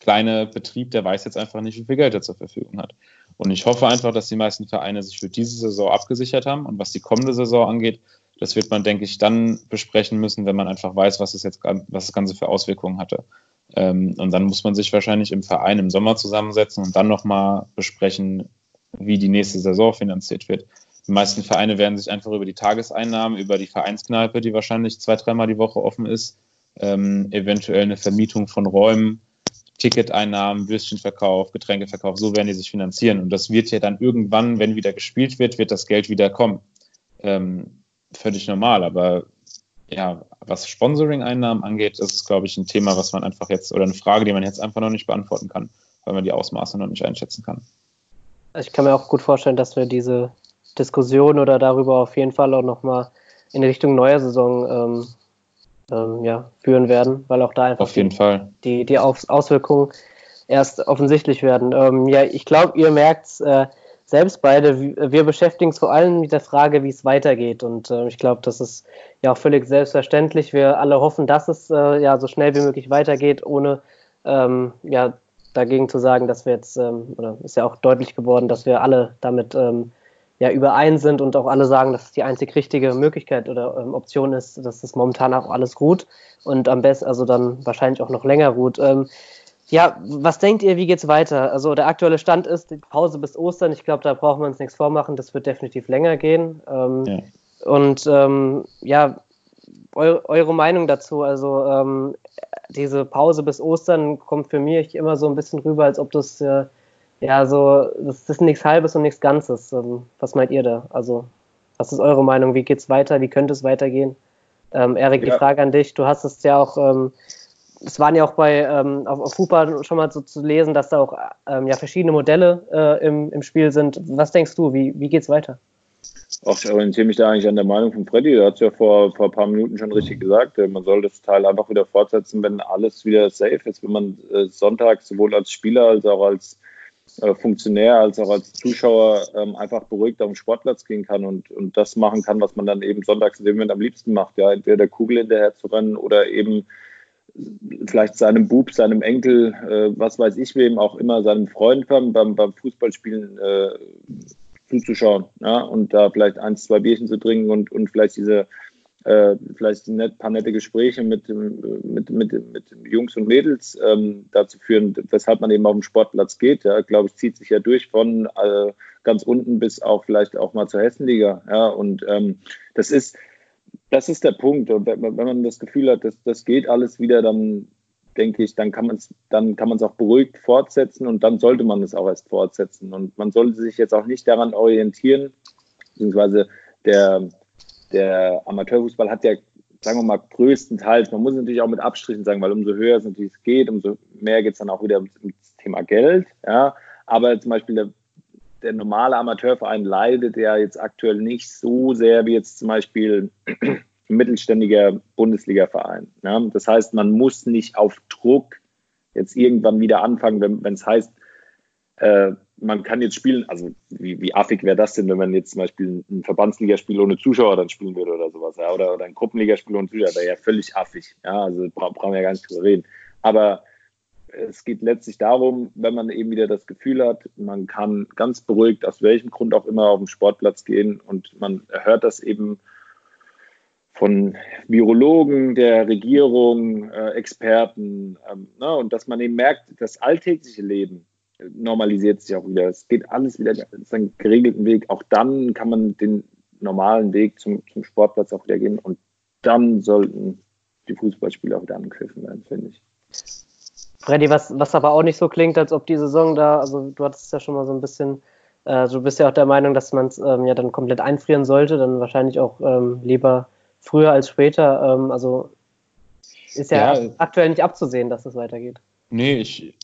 Speaker 3: kleine Betrieb, der weiß jetzt einfach nicht, wie viel Geld er zur Verfügung hat. Und ich hoffe einfach, dass die meisten Vereine sich für diese Saison abgesichert haben. Und was die kommende Saison angeht, das wird man, denke ich, dann besprechen müssen, wenn man einfach weiß, was es jetzt, was das Ganze für Auswirkungen hatte. Ähm, und dann muss man sich wahrscheinlich im Verein im Sommer zusammensetzen und dann nochmal besprechen, wie die nächste Saison finanziert wird. Die meisten Vereine werden sich einfach über die Tageseinnahmen, über die Vereinskneipe, die wahrscheinlich zwei, dreimal die Woche offen ist, ähm, eventuell eine Vermietung von Räumen, Ticketeinnahmen, Würstchenverkauf, Getränkeverkauf, so werden die sich finanzieren. Und das wird ja dann irgendwann, wenn wieder gespielt wird, wird das Geld wieder kommen. Ähm, völlig normal, aber ja, was Sponsoring-Einnahmen angeht, das ist, glaube ich, ein Thema, was man einfach jetzt, oder eine Frage, die man jetzt einfach noch nicht beantworten kann, weil man die Ausmaße noch nicht einschätzen kann.
Speaker 2: Ich kann mir auch gut vorstellen, dass wir diese Diskussion oder darüber auf jeden Fall auch nochmal in Richtung neuer Saison ähm, ähm, ja, führen werden, weil auch da einfach
Speaker 3: auf jeden
Speaker 2: die,
Speaker 3: Fall.
Speaker 2: die, die Auswirkungen erst offensichtlich werden. Ähm, ja, ich glaube, ihr merkt äh, selbst beide, wir beschäftigen uns vor allem mit der Frage, wie es weitergeht. Und äh, ich glaube, das ist ja auch völlig selbstverständlich. Wir alle hoffen, dass es äh, ja so schnell wie möglich weitergeht, ohne ähm, ja dagegen zu sagen, dass wir jetzt, ähm, oder ist ja auch deutlich geworden, dass wir alle damit ähm, ja überein sind und auch alle sagen, dass es die einzig richtige Möglichkeit oder ähm, Option ist, dass das momentan auch alles ruht und am besten also dann wahrscheinlich auch noch länger ruht. Ähm, ja, was denkt ihr, wie geht's weiter? Also der aktuelle Stand ist die Pause bis Ostern. Ich glaube, da brauchen wir uns nichts vormachen. Das wird definitiv länger gehen. Ähm, ja. Und ähm, ja, eu eure Meinung dazu? Also ähm, diese Pause bis Ostern kommt für mich immer so ein bisschen rüber, als ob das äh, ja so, das ist nichts Halbes und nichts Ganzes. Ähm, was meint ihr da? Also was ist eure Meinung? Wie geht's weiter? Wie könnte es weitergehen? Ähm, Erik, ja. die Frage an dich. Du hast es ja auch ähm, es waren ja auch bei ähm, auf, auf Fupa schon mal so zu lesen, dass da auch ähm, ja verschiedene Modelle äh, im, im Spiel sind. Was denkst du, wie, wie es weiter?
Speaker 4: Ach, ich orientiere mich da eigentlich an der Meinung von Freddy. Der hat es ja vor, vor ein paar Minuten schon richtig gesagt. Äh, man soll das Teil einfach wieder fortsetzen, wenn alles wieder safe ist, wenn man äh, Sonntag sowohl als Spieler als auch als äh, Funktionär als auch als Zuschauer ähm, einfach beruhigt auf den Sportplatz gehen kann und, und das machen kann, was man dann eben sonntags in dem Moment am liebsten macht. Ja, entweder der Kugel hinterher zu rennen oder eben vielleicht seinem Bub, seinem Enkel, äh, was weiß ich wem, auch immer seinem Freund beim, beim, Fußballspielen äh, zuzuschauen ja, und da vielleicht ein, zwei Bierchen zu trinken und, und vielleicht diese äh, vielleicht ein paar nette Gespräche mit, mit, mit, mit Jungs und Mädels ähm, dazu führen, weshalb man eben auf dem Sportplatz geht. Ja, glaube ich, zieht sich ja durch von äh, ganz unten bis auch vielleicht auch mal zur Hessenliga. Ja, und ähm, das ist, das ist der Punkt. Und wenn, wenn man das Gefühl hat, dass das geht alles wieder, dann denke ich, dann kann man es, dann kann man es auch beruhigt fortsetzen und dann sollte man es auch erst fortsetzen. Und man sollte sich jetzt auch nicht daran orientieren, beziehungsweise der, der Amateurfußball hat ja, sagen wir mal, größtenteils, man muss natürlich auch mit Abstrichen sagen, weil umso höher es natürlich geht, umso mehr geht es dann auch wieder ums, ums Thema Geld. Ja. Aber zum Beispiel der, der normale Amateurverein leidet ja jetzt aktuell nicht so sehr wie jetzt zum Beispiel ein mittelständiger Bundesligaverein. Ja. Das heißt, man muss nicht auf Druck jetzt irgendwann wieder anfangen, wenn es heißt, äh, man kann jetzt spielen, also wie, wie affig wäre das denn, wenn man jetzt zum Beispiel ein Verbandsligaspiel ohne Zuschauer dann spielen würde oder sowas, ja, oder, oder ein Gruppenligaspiel ohne Zuschauer, wäre ja völlig affig, ja, also bra brauchen wir ja gar nicht drüber reden. Aber es geht letztlich darum, wenn man eben wieder das Gefühl hat, man kann ganz beruhigt, aus welchem Grund auch immer, auf den Sportplatz gehen und man hört das eben von Virologen, der Regierung, äh, Experten, ähm, ne, und dass man eben merkt, das alltägliche Leben, normalisiert sich auch wieder. Es geht alles wieder seinen geregelten Weg. Auch dann kann man den normalen Weg zum, zum Sportplatz auch wieder gehen und dann sollten die Fußballspiele auch wieder angegriffen werden, finde ich.
Speaker 2: Freddy, was, was aber auch nicht so klingt, als ob die Saison da, also du hattest ja schon mal so ein bisschen, äh, du bist ja auch der Meinung, dass man es ähm, ja dann komplett einfrieren sollte, dann wahrscheinlich auch ähm, lieber früher als später. Ähm, also ist ja, ja, aktuell nicht abzusehen, dass es weitergeht.
Speaker 3: Nee, ich,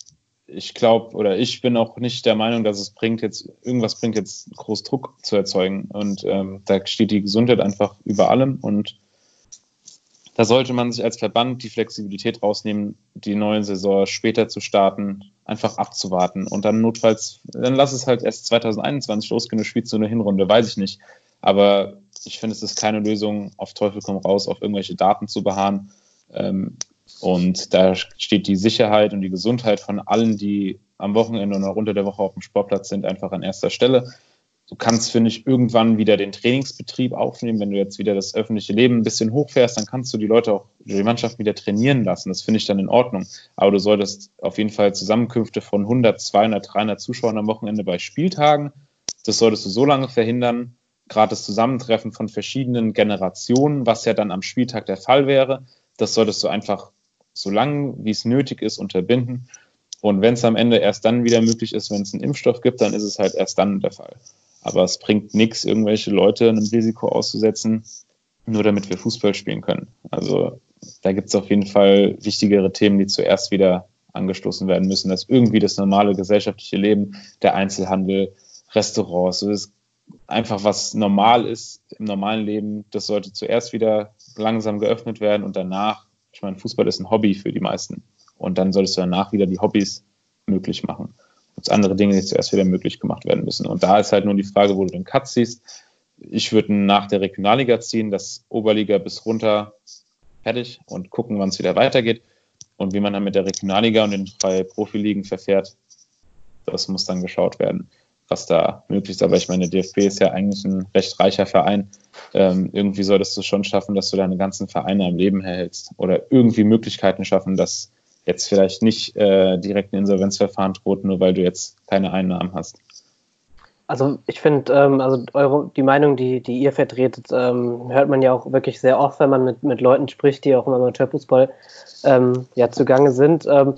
Speaker 3: ich glaube oder ich bin auch nicht der Meinung, dass es bringt jetzt, irgendwas bringt jetzt groß Druck zu erzeugen. Und ähm, da steht die Gesundheit einfach über allem und da sollte man sich als Verband die Flexibilität rausnehmen, die neue Saison später zu starten, einfach abzuwarten und dann notfalls, dann lass es halt erst 2021 losgehen, du spielst so eine Hinrunde, weiß ich nicht. Aber ich finde, es ist keine Lösung, auf Teufel komm raus, auf irgendwelche Daten zu beharren. Ähm, und da steht die Sicherheit und die Gesundheit von allen, die am Wochenende und auch unter der Woche auf dem Sportplatz sind, einfach an erster Stelle. Du kannst, finde ich, irgendwann wieder den Trainingsbetrieb aufnehmen. Wenn du jetzt wieder das öffentliche Leben ein bisschen hochfährst, dann kannst du die Leute auch, die Mannschaft wieder trainieren lassen. Das finde ich dann in Ordnung. Aber du solltest auf jeden Fall Zusammenkünfte von 100, 200, 300 Zuschauern am Wochenende bei Spieltagen. Das solltest du so lange verhindern. Gerade das Zusammentreffen von verschiedenen Generationen, was ja dann am Spieltag der Fall wäre, das solltest du einfach so lange wie es nötig ist, unterbinden. Und wenn es am Ende erst dann wieder möglich ist, wenn es einen Impfstoff gibt, dann ist es halt erst dann der Fall. Aber es bringt nichts, irgendwelche Leute einem Risiko auszusetzen, nur damit wir Fußball spielen können. Also da gibt es auf jeden Fall wichtigere Themen, die zuerst wieder angestoßen werden müssen, dass irgendwie das normale gesellschaftliche Leben, der Einzelhandel, Restaurants, so ist einfach was normal ist im normalen Leben, das sollte zuerst wieder langsam geöffnet werden und danach ich meine, Fußball ist ein Hobby für die meisten. Und dann solltest du danach wieder die Hobbys möglich machen. Und andere Dinge, die zuerst wieder möglich gemacht werden müssen. Und da ist halt nur die Frage, wo du den Cut siehst. Ich würde nach der Regionalliga ziehen, das Oberliga bis runter fertig und gucken, wann es wieder weitergeht. Und wie man dann mit der Regionalliga und den drei Profiligen verfährt, das muss dann geschaut werden was da möglich ist. Aber ich meine, der DFB ist ja eigentlich ein recht reicher Verein. Ähm, irgendwie solltest du schon schaffen, dass du deine ganzen Vereine am Leben hältst oder irgendwie Möglichkeiten schaffen, dass jetzt vielleicht nicht äh, direkt ein Insolvenzverfahren droht, nur weil du jetzt keine Einnahmen hast.
Speaker 2: Also ich finde, ähm, also eure, die Meinung, die, die ihr vertretet, ähm, hört man ja auch wirklich sehr oft, wenn man mit, mit Leuten spricht, die auch im Amateurfußball ähm, ja zugange sind. Ähm,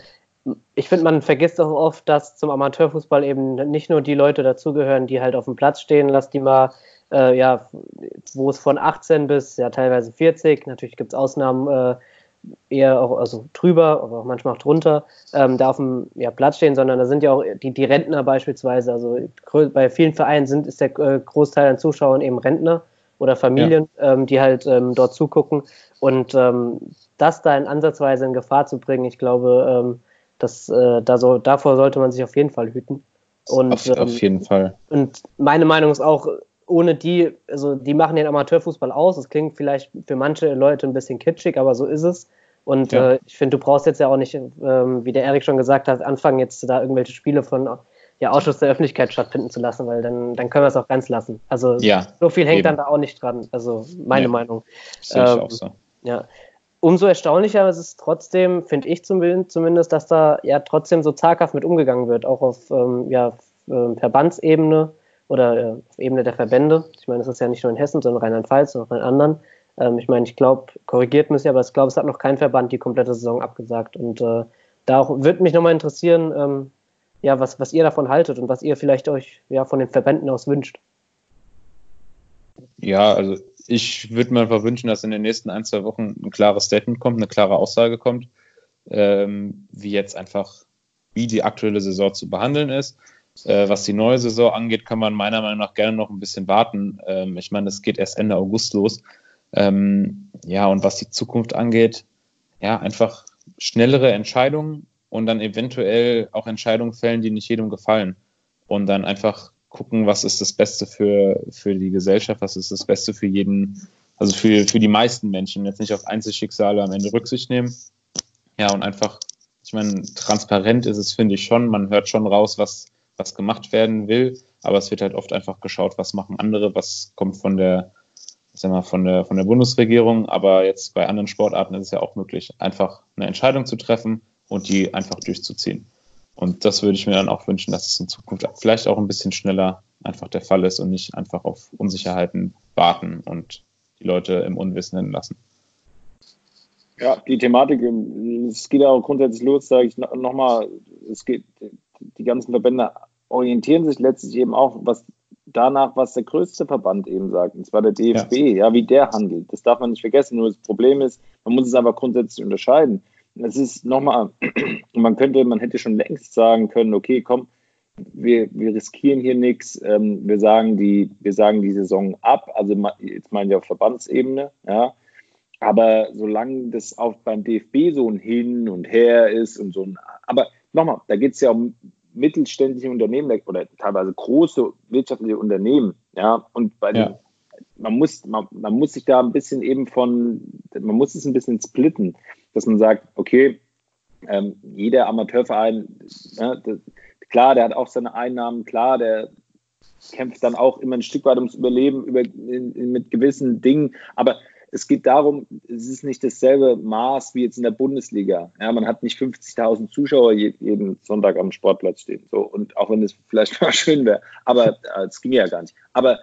Speaker 2: ich finde, man vergisst auch oft, dass zum Amateurfußball eben nicht nur die Leute dazugehören, die halt auf dem Platz stehen, lass die mal, äh, ja, wo es von 18 bis ja teilweise 40, natürlich gibt es Ausnahmen, äh, eher auch also drüber, aber auch manchmal auch drunter, ähm, da auf dem ja, Platz stehen, sondern da sind ja auch die, die Rentner beispielsweise. Also bei vielen Vereinen sind, ist der äh, Großteil an Zuschauern eben Rentner oder Familien, ja. ähm, die halt ähm, dort zugucken. Und ähm, das da in Ansatzweise in Gefahr zu bringen, ich glaube, ähm, das, äh, da so, davor sollte man sich auf jeden Fall hüten.
Speaker 3: Und, auf, auf ähm, jeden Fall.
Speaker 2: Und meine Meinung ist auch, ohne die, also die machen den Amateurfußball aus. Das klingt vielleicht für manche Leute ein bisschen kitschig, aber so ist es. Und ja. äh, ich finde, du brauchst jetzt ja auch nicht, ähm, wie der Erik schon gesagt hat, anfangen jetzt da irgendwelche Spiele von ja, Ausschuss der Öffentlichkeit stattfinden zu lassen, weil dann, dann können wir es auch ganz lassen. Also ja, so viel hängt eben. dann da auch nicht dran. Also meine ja, Meinung.
Speaker 3: Sehe ich ähm, auch so.
Speaker 2: Ja. Umso erstaunlicher ist es trotzdem, finde ich zumindest, dass da ja trotzdem so zaghaft mit umgegangen wird, auch auf ähm, ja, äh, Verbandsebene oder äh, auf Ebene der Verbände. Ich meine, das ist ja nicht nur in Hessen, sondern Rheinland-Pfalz und auch in anderen. Ähm, ich meine, ich glaube, korrigiert mich, aber ich glaube, es hat noch kein Verband die komplette Saison abgesagt. Und äh, da würde mich nochmal interessieren, ähm, ja, was, was ihr davon haltet und was ihr vielleicht euch ja, von den Verbänden aus wünscht.
Speaker 3: Ja, also ich würde mir einfach wünschen, dass in den nächsten ein, zwei Wochen ein klares Statement kommt, eine klare Aussage kommt, ähm, wie jetzt einfach, wie die aktuelle Saison zu behandeln ist. Äh, was die neue Saison angeht, kann man meiner Meinung nach gerne noch ein bisschen warten. Ähm, ich meine, es geht erst Ende August los. Ähm, ja, und was die Zukunft angeht, ja, einfach schnellere Entscheidungen und dann eventuell auch Entscheidungen fällen, die nicht jedem gefallen. Und dann einfach gucken, was ist das Beste für, für die Gesellschaft, was ist das Beste für jeden, also für, für die meisten Menschen. Jetzt nicht auf Einzelschicksale am Ende Rücksicht nehmen. Ja, und einfach, ich meine, transparent ist es, finde ich schon. Man hört schon raus, was, was gemacht werden will, aber es wird halt oft einfach geschaut, was machen andere, was kommt von der, sag mal, von der, von der Bundesregierung. Aber jetzt bei anderen Sportarten ist es ja auch möglich, einfach eine Entscheidung zu treffen und die einfach durchzuziehen. Und das würde ich mir dann auch wünschen, dass es in Zukunft vielleicht auch ein bisschen schneller einfach der Fall ist und nicht einfach auf Unsicherheiten warten und die Leute im Unwissenden lassen.
Speaker 4: Ja, die Thematik, es geht ja auch grundsätzlich los, sage ich nochmal, es geht, die ganzen Verbände orientieren sich letztlich eben auch was danach, was der größte Verband eben sagt, und zwar der DFB, ja. ja, wie der handelt. Das darf man nicht vergessen. Nur das Problem ist, man muss es aber grundsätzlich unterscheiden es ist nochmal, man könnte, man hätte schon längst sagen können, okay, komm, wir, wir riskieren hier nichts, ähm, wir sagen die, wir sagen die Saison ab, also jetzt meinen wir auf Verbandsebene, ja. Aber solange das auch beim DFB so ein Hin und Her ist und so ein, aber nochmal, da geht es ja um mittelständische Unternehmen oder teilweise große wirtschaftliche Unternehmen, ja, und bei ja. den, man muss, man, man muss sich da ein bisschen eben von, man muss es ein bisschen splitten dass man sagt, okay, ähm, jeder Amateurverein, ja, das, klar, der hat auch seine Einnahmen, klar, der kämpft dann auch immer ein Stück weit ums Überleben über, in, in, mit gewissen Dingen, aber es geht darum, es ist nicht dasselbe Maß wie jetzt in der Bundesliga. Ja, man hat nicht 50.000 Zuschauer jeden Sonntag am Sportplatz stehen. So, und auch wenn es vielleicht mal schön wäre, aber äh, es ging ja gar nicht. Aber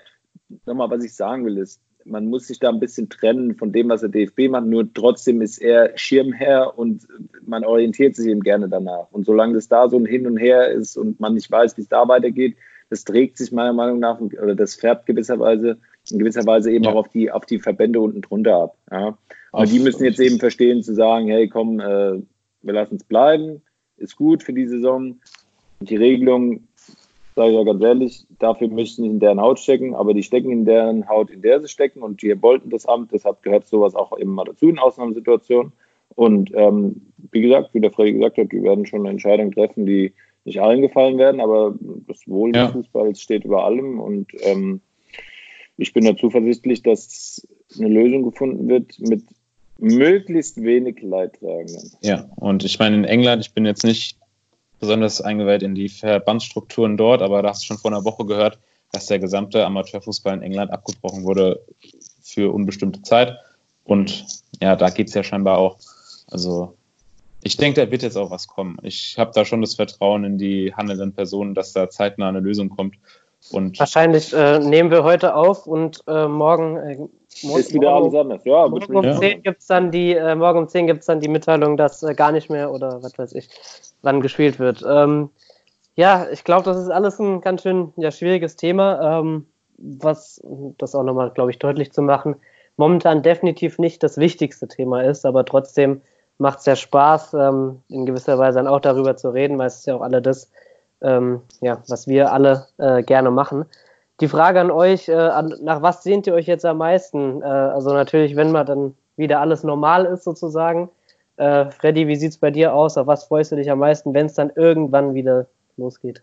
Speaker 4: nochmal, was ich sagen will, ist, man muss sich da ein bisschen trennen von dem, was der DFB macht. Nur trotzdem ist er Schirmherr und man orientiert sich eben gerne danach. Und solange das da so ein Hin und Her ist und man nicht weiß, wie es da weitergeht, das trägt sich meiner Meinung nach oder das färbt gewisserweise in gewisser Weise eben ja. auch auf die, auf die Verbände unten drunter ab. Ja. Aber die müssen jetzt eben verstehen zu sagen, hey komm, äh, wir lassen es bleiben, ist gut für die Saison. Und die Regelung sage ich ja ganz ehrlich, dafür möchte ich nicht in deren Haut stecken, aber die stecken in deren Haut, in der sie stecken und die wollten das Amt, deshalb gehört sowas auch eben mal dazu in Ausnahmesituationen. Und ähm, wie gesagt, wie der Freddy gesagt hat, wir werden schon eine Entscheidung treffen, die nicht allen gefallen werden, aber das Wohl ja. des Fußballs steht über allem und ähm, ich bin da zuversichtlich, dass eine Lösung gefunden wird mit möglichst wenig Leidtragenden.
Speaker 3: Ja, und ich meine, in England, ich bin jetzt nicht besonders eingeweiht in die Verbandsstrukturen dort, aber da hast du schon vor einer Woche gehört, dass der gesamte Amateurfußball in England abgebrochen wurde für unbestimmte Zeit. Und ja, da geht es ja scheinbar auch. Also ich denke, da wird jetzt auch was kommen. Ich habe da schon das Vertrauen in die handelnden Personen, dass da zeitnah eine Lösung kommt. Und
Speaker 2: Wahrscheinlich äh, nehmen wir heute auf und äh, morgen, äh,
Speaker 4: morgen ist wieder alles anders. Ja,
Speaker 2: morgen um ja. 10 gibt's dann die, äh, morgen um 10 gibt es dann die Mitteilung, dass äh, gar nicht mehr oder was weiß ich, wann gespielt wird. Ähm, ja, ich glaube, das ist alles ein ganz schön ja, schwieriges Thema, ähm, was das auch nochmal, glaube ich, deutlich zu machen. momentan definitiv nicht das wichtigste Thema ist, aber trotzdem macht es ja Spaß, ähm, in gewisser Weise dann auch darüber zu reden, weil es ist ja auch alle das, ähm, ja, was wir alle äh, gerne machen. Die Frage an euch, äh, an, nach was sehnt ihr euch jetzt am meisten? Äh, also natürlich, wenn man dann wieder alles normal ist sozusagen. Äh, Freddy, wie sieht es bei dir aus? Auf was freust du dich am meisten, wenn es dann irgendwann wieder losgeht?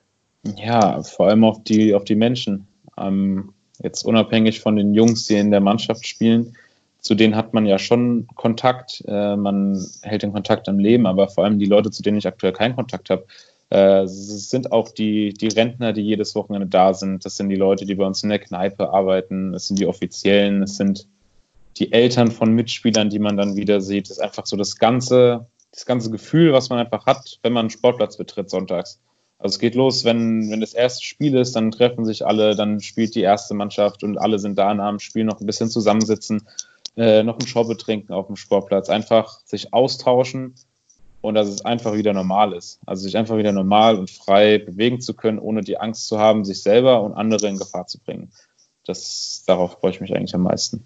Speaker 3: Ja, vor allem auf die, auf die Menschen. Ähm, jetzt unabhängig von den Jungs, die in der Mannschaft spielen, zu denen hat man ja schon Kontakt. Äh, man hält den Kontakt am Leben, aber vor allem die Leute, zu denen ich aktuell keinen Kontakt habe, äh, sind auch die, die Rentner, die jedes Wochenende da sind. Das sind die Leute, die bei uns in der Kneipe arbeiten. Das sind die Offiziellen. Es sind die Eltern von Mitspielern, die man dann wieder sieht. Das ist einfach so das ganze, das ganze Gefühl, was man einfach hat, wenn man einen Sportplatz betritt sonntags. Also es geht los, wenn, wenn das erste Spiel ist, dann treffen sich alle, dann spielt die erste Mannschaft und alle sind da nach dem Spiel noch ein bisschen zusammensitzen, äh, noch einen Schobbe trinken auf dem Sportplatz, einfach sich austauschen und dass es einfach wieder normal ist. Also sich einfach wieder normal und frei bewegen zu können, ohne die Angst zu haben, sich selber und andere in Gefahr zu bringen. Das, darauf freue ich mich eigentlich am meisten.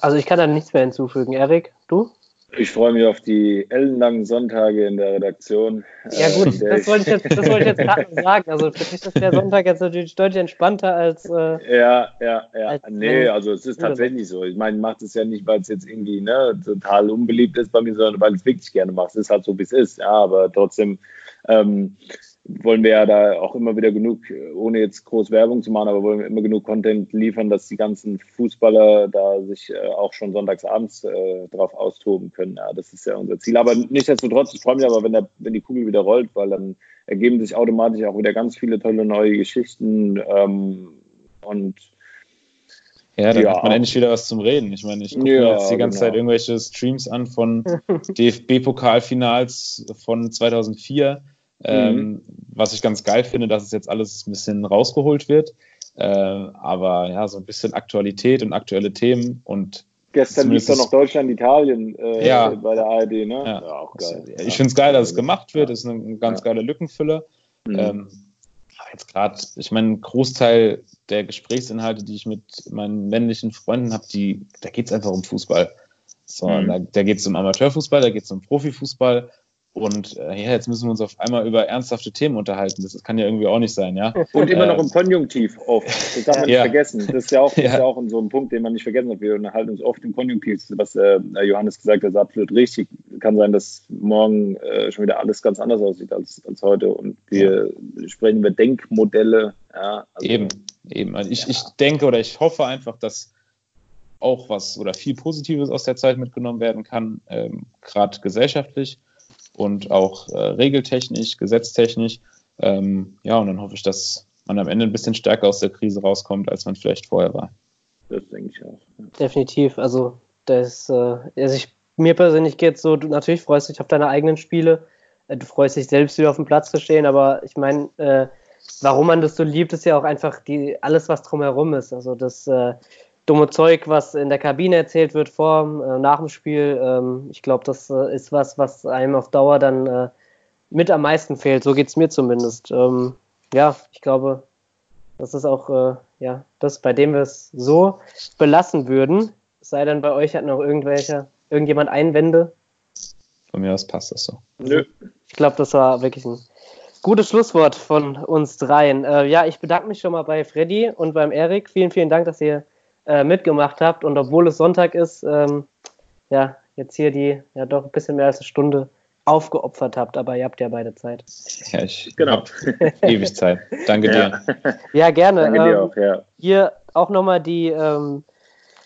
Speaker 2: Also ich kann da nichts mehr hinzufügen. Erik, du?
Speaker 4: Ich freue mich auf die ellenlangen Sonntage in der Redaktion.
Speaker 2: Ja gut, äh, das wollte ich jetzt, das wollte ich jetzt gerade sagen. Also für dich ist der Sonntag jetzt natürlich deutlich entspannter als.
Speaker 4: Äh, ja, ja, ja. Als nee, also es ist tatsächlich so. Ich meine, ich mache das ja nicht, weil es jetzt irgendwie ne, total unbeliebt ist bei mir, sondern weil ich es wirklich gerne mache. Es ist halt so, wie es ist. Ja, aber trotzdem. Ähm, wollen wir ja da auch immer wieder genug, ohne jetzt groß Werbung zu machen, aber wollen wir immer genug Content liefern, dass die ganzen Fußballer da sich äh, auch schon sonntagsabends äh, drauf austoben können. Ja, das ist ja unser Ziel. Aber nichtsdestotrotz, ich freue mich aber, wenn, der, wenn die Kugel wieder rollt, weil dann ergeben sich automatisch auch wieder ganz viele tolle neue Geschichten ähm, und
Speaker 3: ja, dann ja. hat man endlich wieder was zum Reden. Ich meine, ich gucke ja, mir jetzt die ganze genau. Zeit irgendwelche Streams an von DFB-Pokalfinals von 2004 ähm, mhm. Was ich ganz geil finde, dass es jetzt alles ein bisschen rausgeholt wird. Äh, aber ja, so ein bisschen Aktualität und aktuelle Themen und
Speaker 4: Gestern lief da noch Deutschland, Italien äh,
Speaker 3: ja.
Speaker 4: bei der ARD, ne?
Speaker 3: Ja, ja auch geil. Ich finde es geil, dass es gemacht wird. Das ist eine ganz geile Lückenfüller. Mhm. Ähm, jetzt gerade, ich meine, ein Großteil der Gesprächsinhalte, die ich mit meinen männlichen Freunden habe, die, da geht es einfach um Fußball. So, mhm. Da, da geht es um Amateurfußball, da geht es um Profifußball. Und äh, ja, jetzt müssen wir uns auf einmal über ernsthafte Themen unterhalten. Das, das kann ja irgendwie auch nicht sein, ja.
Speaker 4: Und immer äh, noch im Konjunktiv oft. Das darf man ja. nicht vergessen. Das ist ja auch, ja. Ist ja auch so ein Punkt, den man nicht vergessen hat. Wir unterhalten uns oft im Konjunktiv. Was äh, Johannes gesagt hat, ist absolut richtig. Kann sein, dass morgen äh, schon wieder alles ganz anders aussieht als, als heute. Und wir sprechen über Denkmodelle. Ja,
Speaker 3: also, eben, eben. Also ich, ich denke oder ich hoffe einfach, dass auch was oder viel Positives aus der Zeit mitgenommen werden kann, ähm, gerade gesellschaftlich und auch äh, regeltechnisch, gesetztechnisch. Ähm, ja, und dann hoffe ich, dass man am Ende ein bisschen stärker aus der Krise rauskommt, als man vielleicht vorher war.
Speaker 2: Das denke ich auch. Ja. Definitiv. Also, das, äh, also ich, mir persönlich geht es so, du natürlich freust dich auf deine eigenen Spiele. Äh, du freust dich selbst wieder auf dem Platz zu stehen, aber ich meine, äh, warum man das so liebt, ist ja auch einfach die, alles, was drumherum ist. Also das, äh, dumme Zeug, was in der Kabine erzählt wird vor, äh, nach dem Spiel. Ähm, ich glaube, das äh, ist was, was einem auf Dauer dann äh, mit am meisten fehlt. So geht es mir zumindest. Ähm, ja, ich glaube, das ist auch äh, ja, das, bei dem wir es so belassen würden. Es sei denn, bei euch hat noch irgendwelche, irgendjemand Einwände.
Speaker 3: Von mir aus passt das so.
Speaker 2: Nö. Ich glaube, das war wirklich ein gutes Schlusswort von uns dreien. Äh, ja, ich bedanke mich schon mal bei Freddy und beim Erik. Vielen, vielen Dank, dass ihr äh, mitgemacht habt und obwohl es Sonntag ist, ähm, ja, jetzt hier die ja doch ein bisschen mehr als eine Stunde aufgeopfert habt, aber ihr habt ja beide Zeit.
Speaker 3: Ja, ich genau. ewig Zeit. Danke dir.
Speaker 2: Ja, gerne. Danke dir ähm, auch, ja. Hier auch nochmal die, ähm,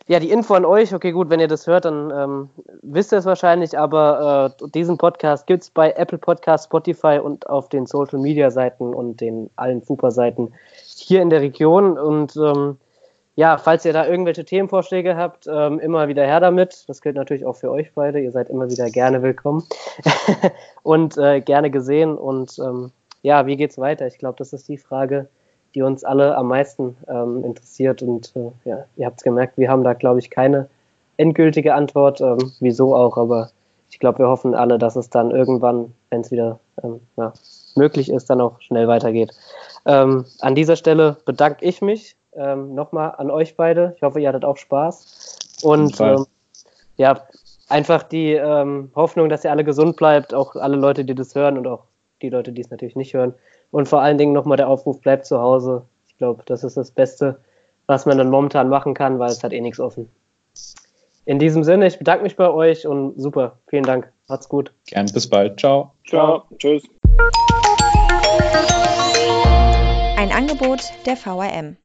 Speaker 2: ja, die Info an euch. Okay, gut, wenn ihr das hört, dann ähm, wisst ihr es wahrscheinlich, aber äh, diesen Podcast gibt es bei Apple Podcast, Spotify und auf den Social Media Seiten und den allen Fupa-Seiten hier in der Region und ähm, ja, falls ihr da irgendwelche Themenvorschläge habt, ähm, immer wieder her damit. Das gilt natürlich auch für euch beide. Ihr seid immer wieder gerne willkommen und äh, gerne gesehen. Und ähm, ja, wie geht's weiter? Ich glaube, das ist die Frage, die uns alle am meisten ähm, interessiert. Und äh, ja, ihr habt es gemerkt, wir haben da, glaube ich, keine endgültige Antwort. Ähm, wieso auch, aber ich glaube, wir hoffen alle, dass es dann irgendwann, wenn es wieder ähm, ja, möglich ist, dann auch schnell weitergeht. Ähm, an dieser Stelle bedanke ich mich ähm, nochmal an euch beide. Ich hoffe, ihr hattet auch Spaß. Und ähm, ja, einfach die ähm, Hoffnung, dass ihr alle gesund bleibt, auch alle Leute, die das hören und auch die Leute, die es natürlich nicht hören. Und vor allen Dingen nochmal der Aufruf, bleibt zu Hause. Ich glaube, das ist das Beste, was man dann momentan machen kann, weil es hat eh nichts offen. In diesem Sinne, ich bedanke mich bei euch und super, vielen Dank. Macht's gut.
Speaker 3: Gern, bis bald. Ciao.
Speaker 4: Ciao. Tschüss.
Speaker 5: Ein Angebot der VRM.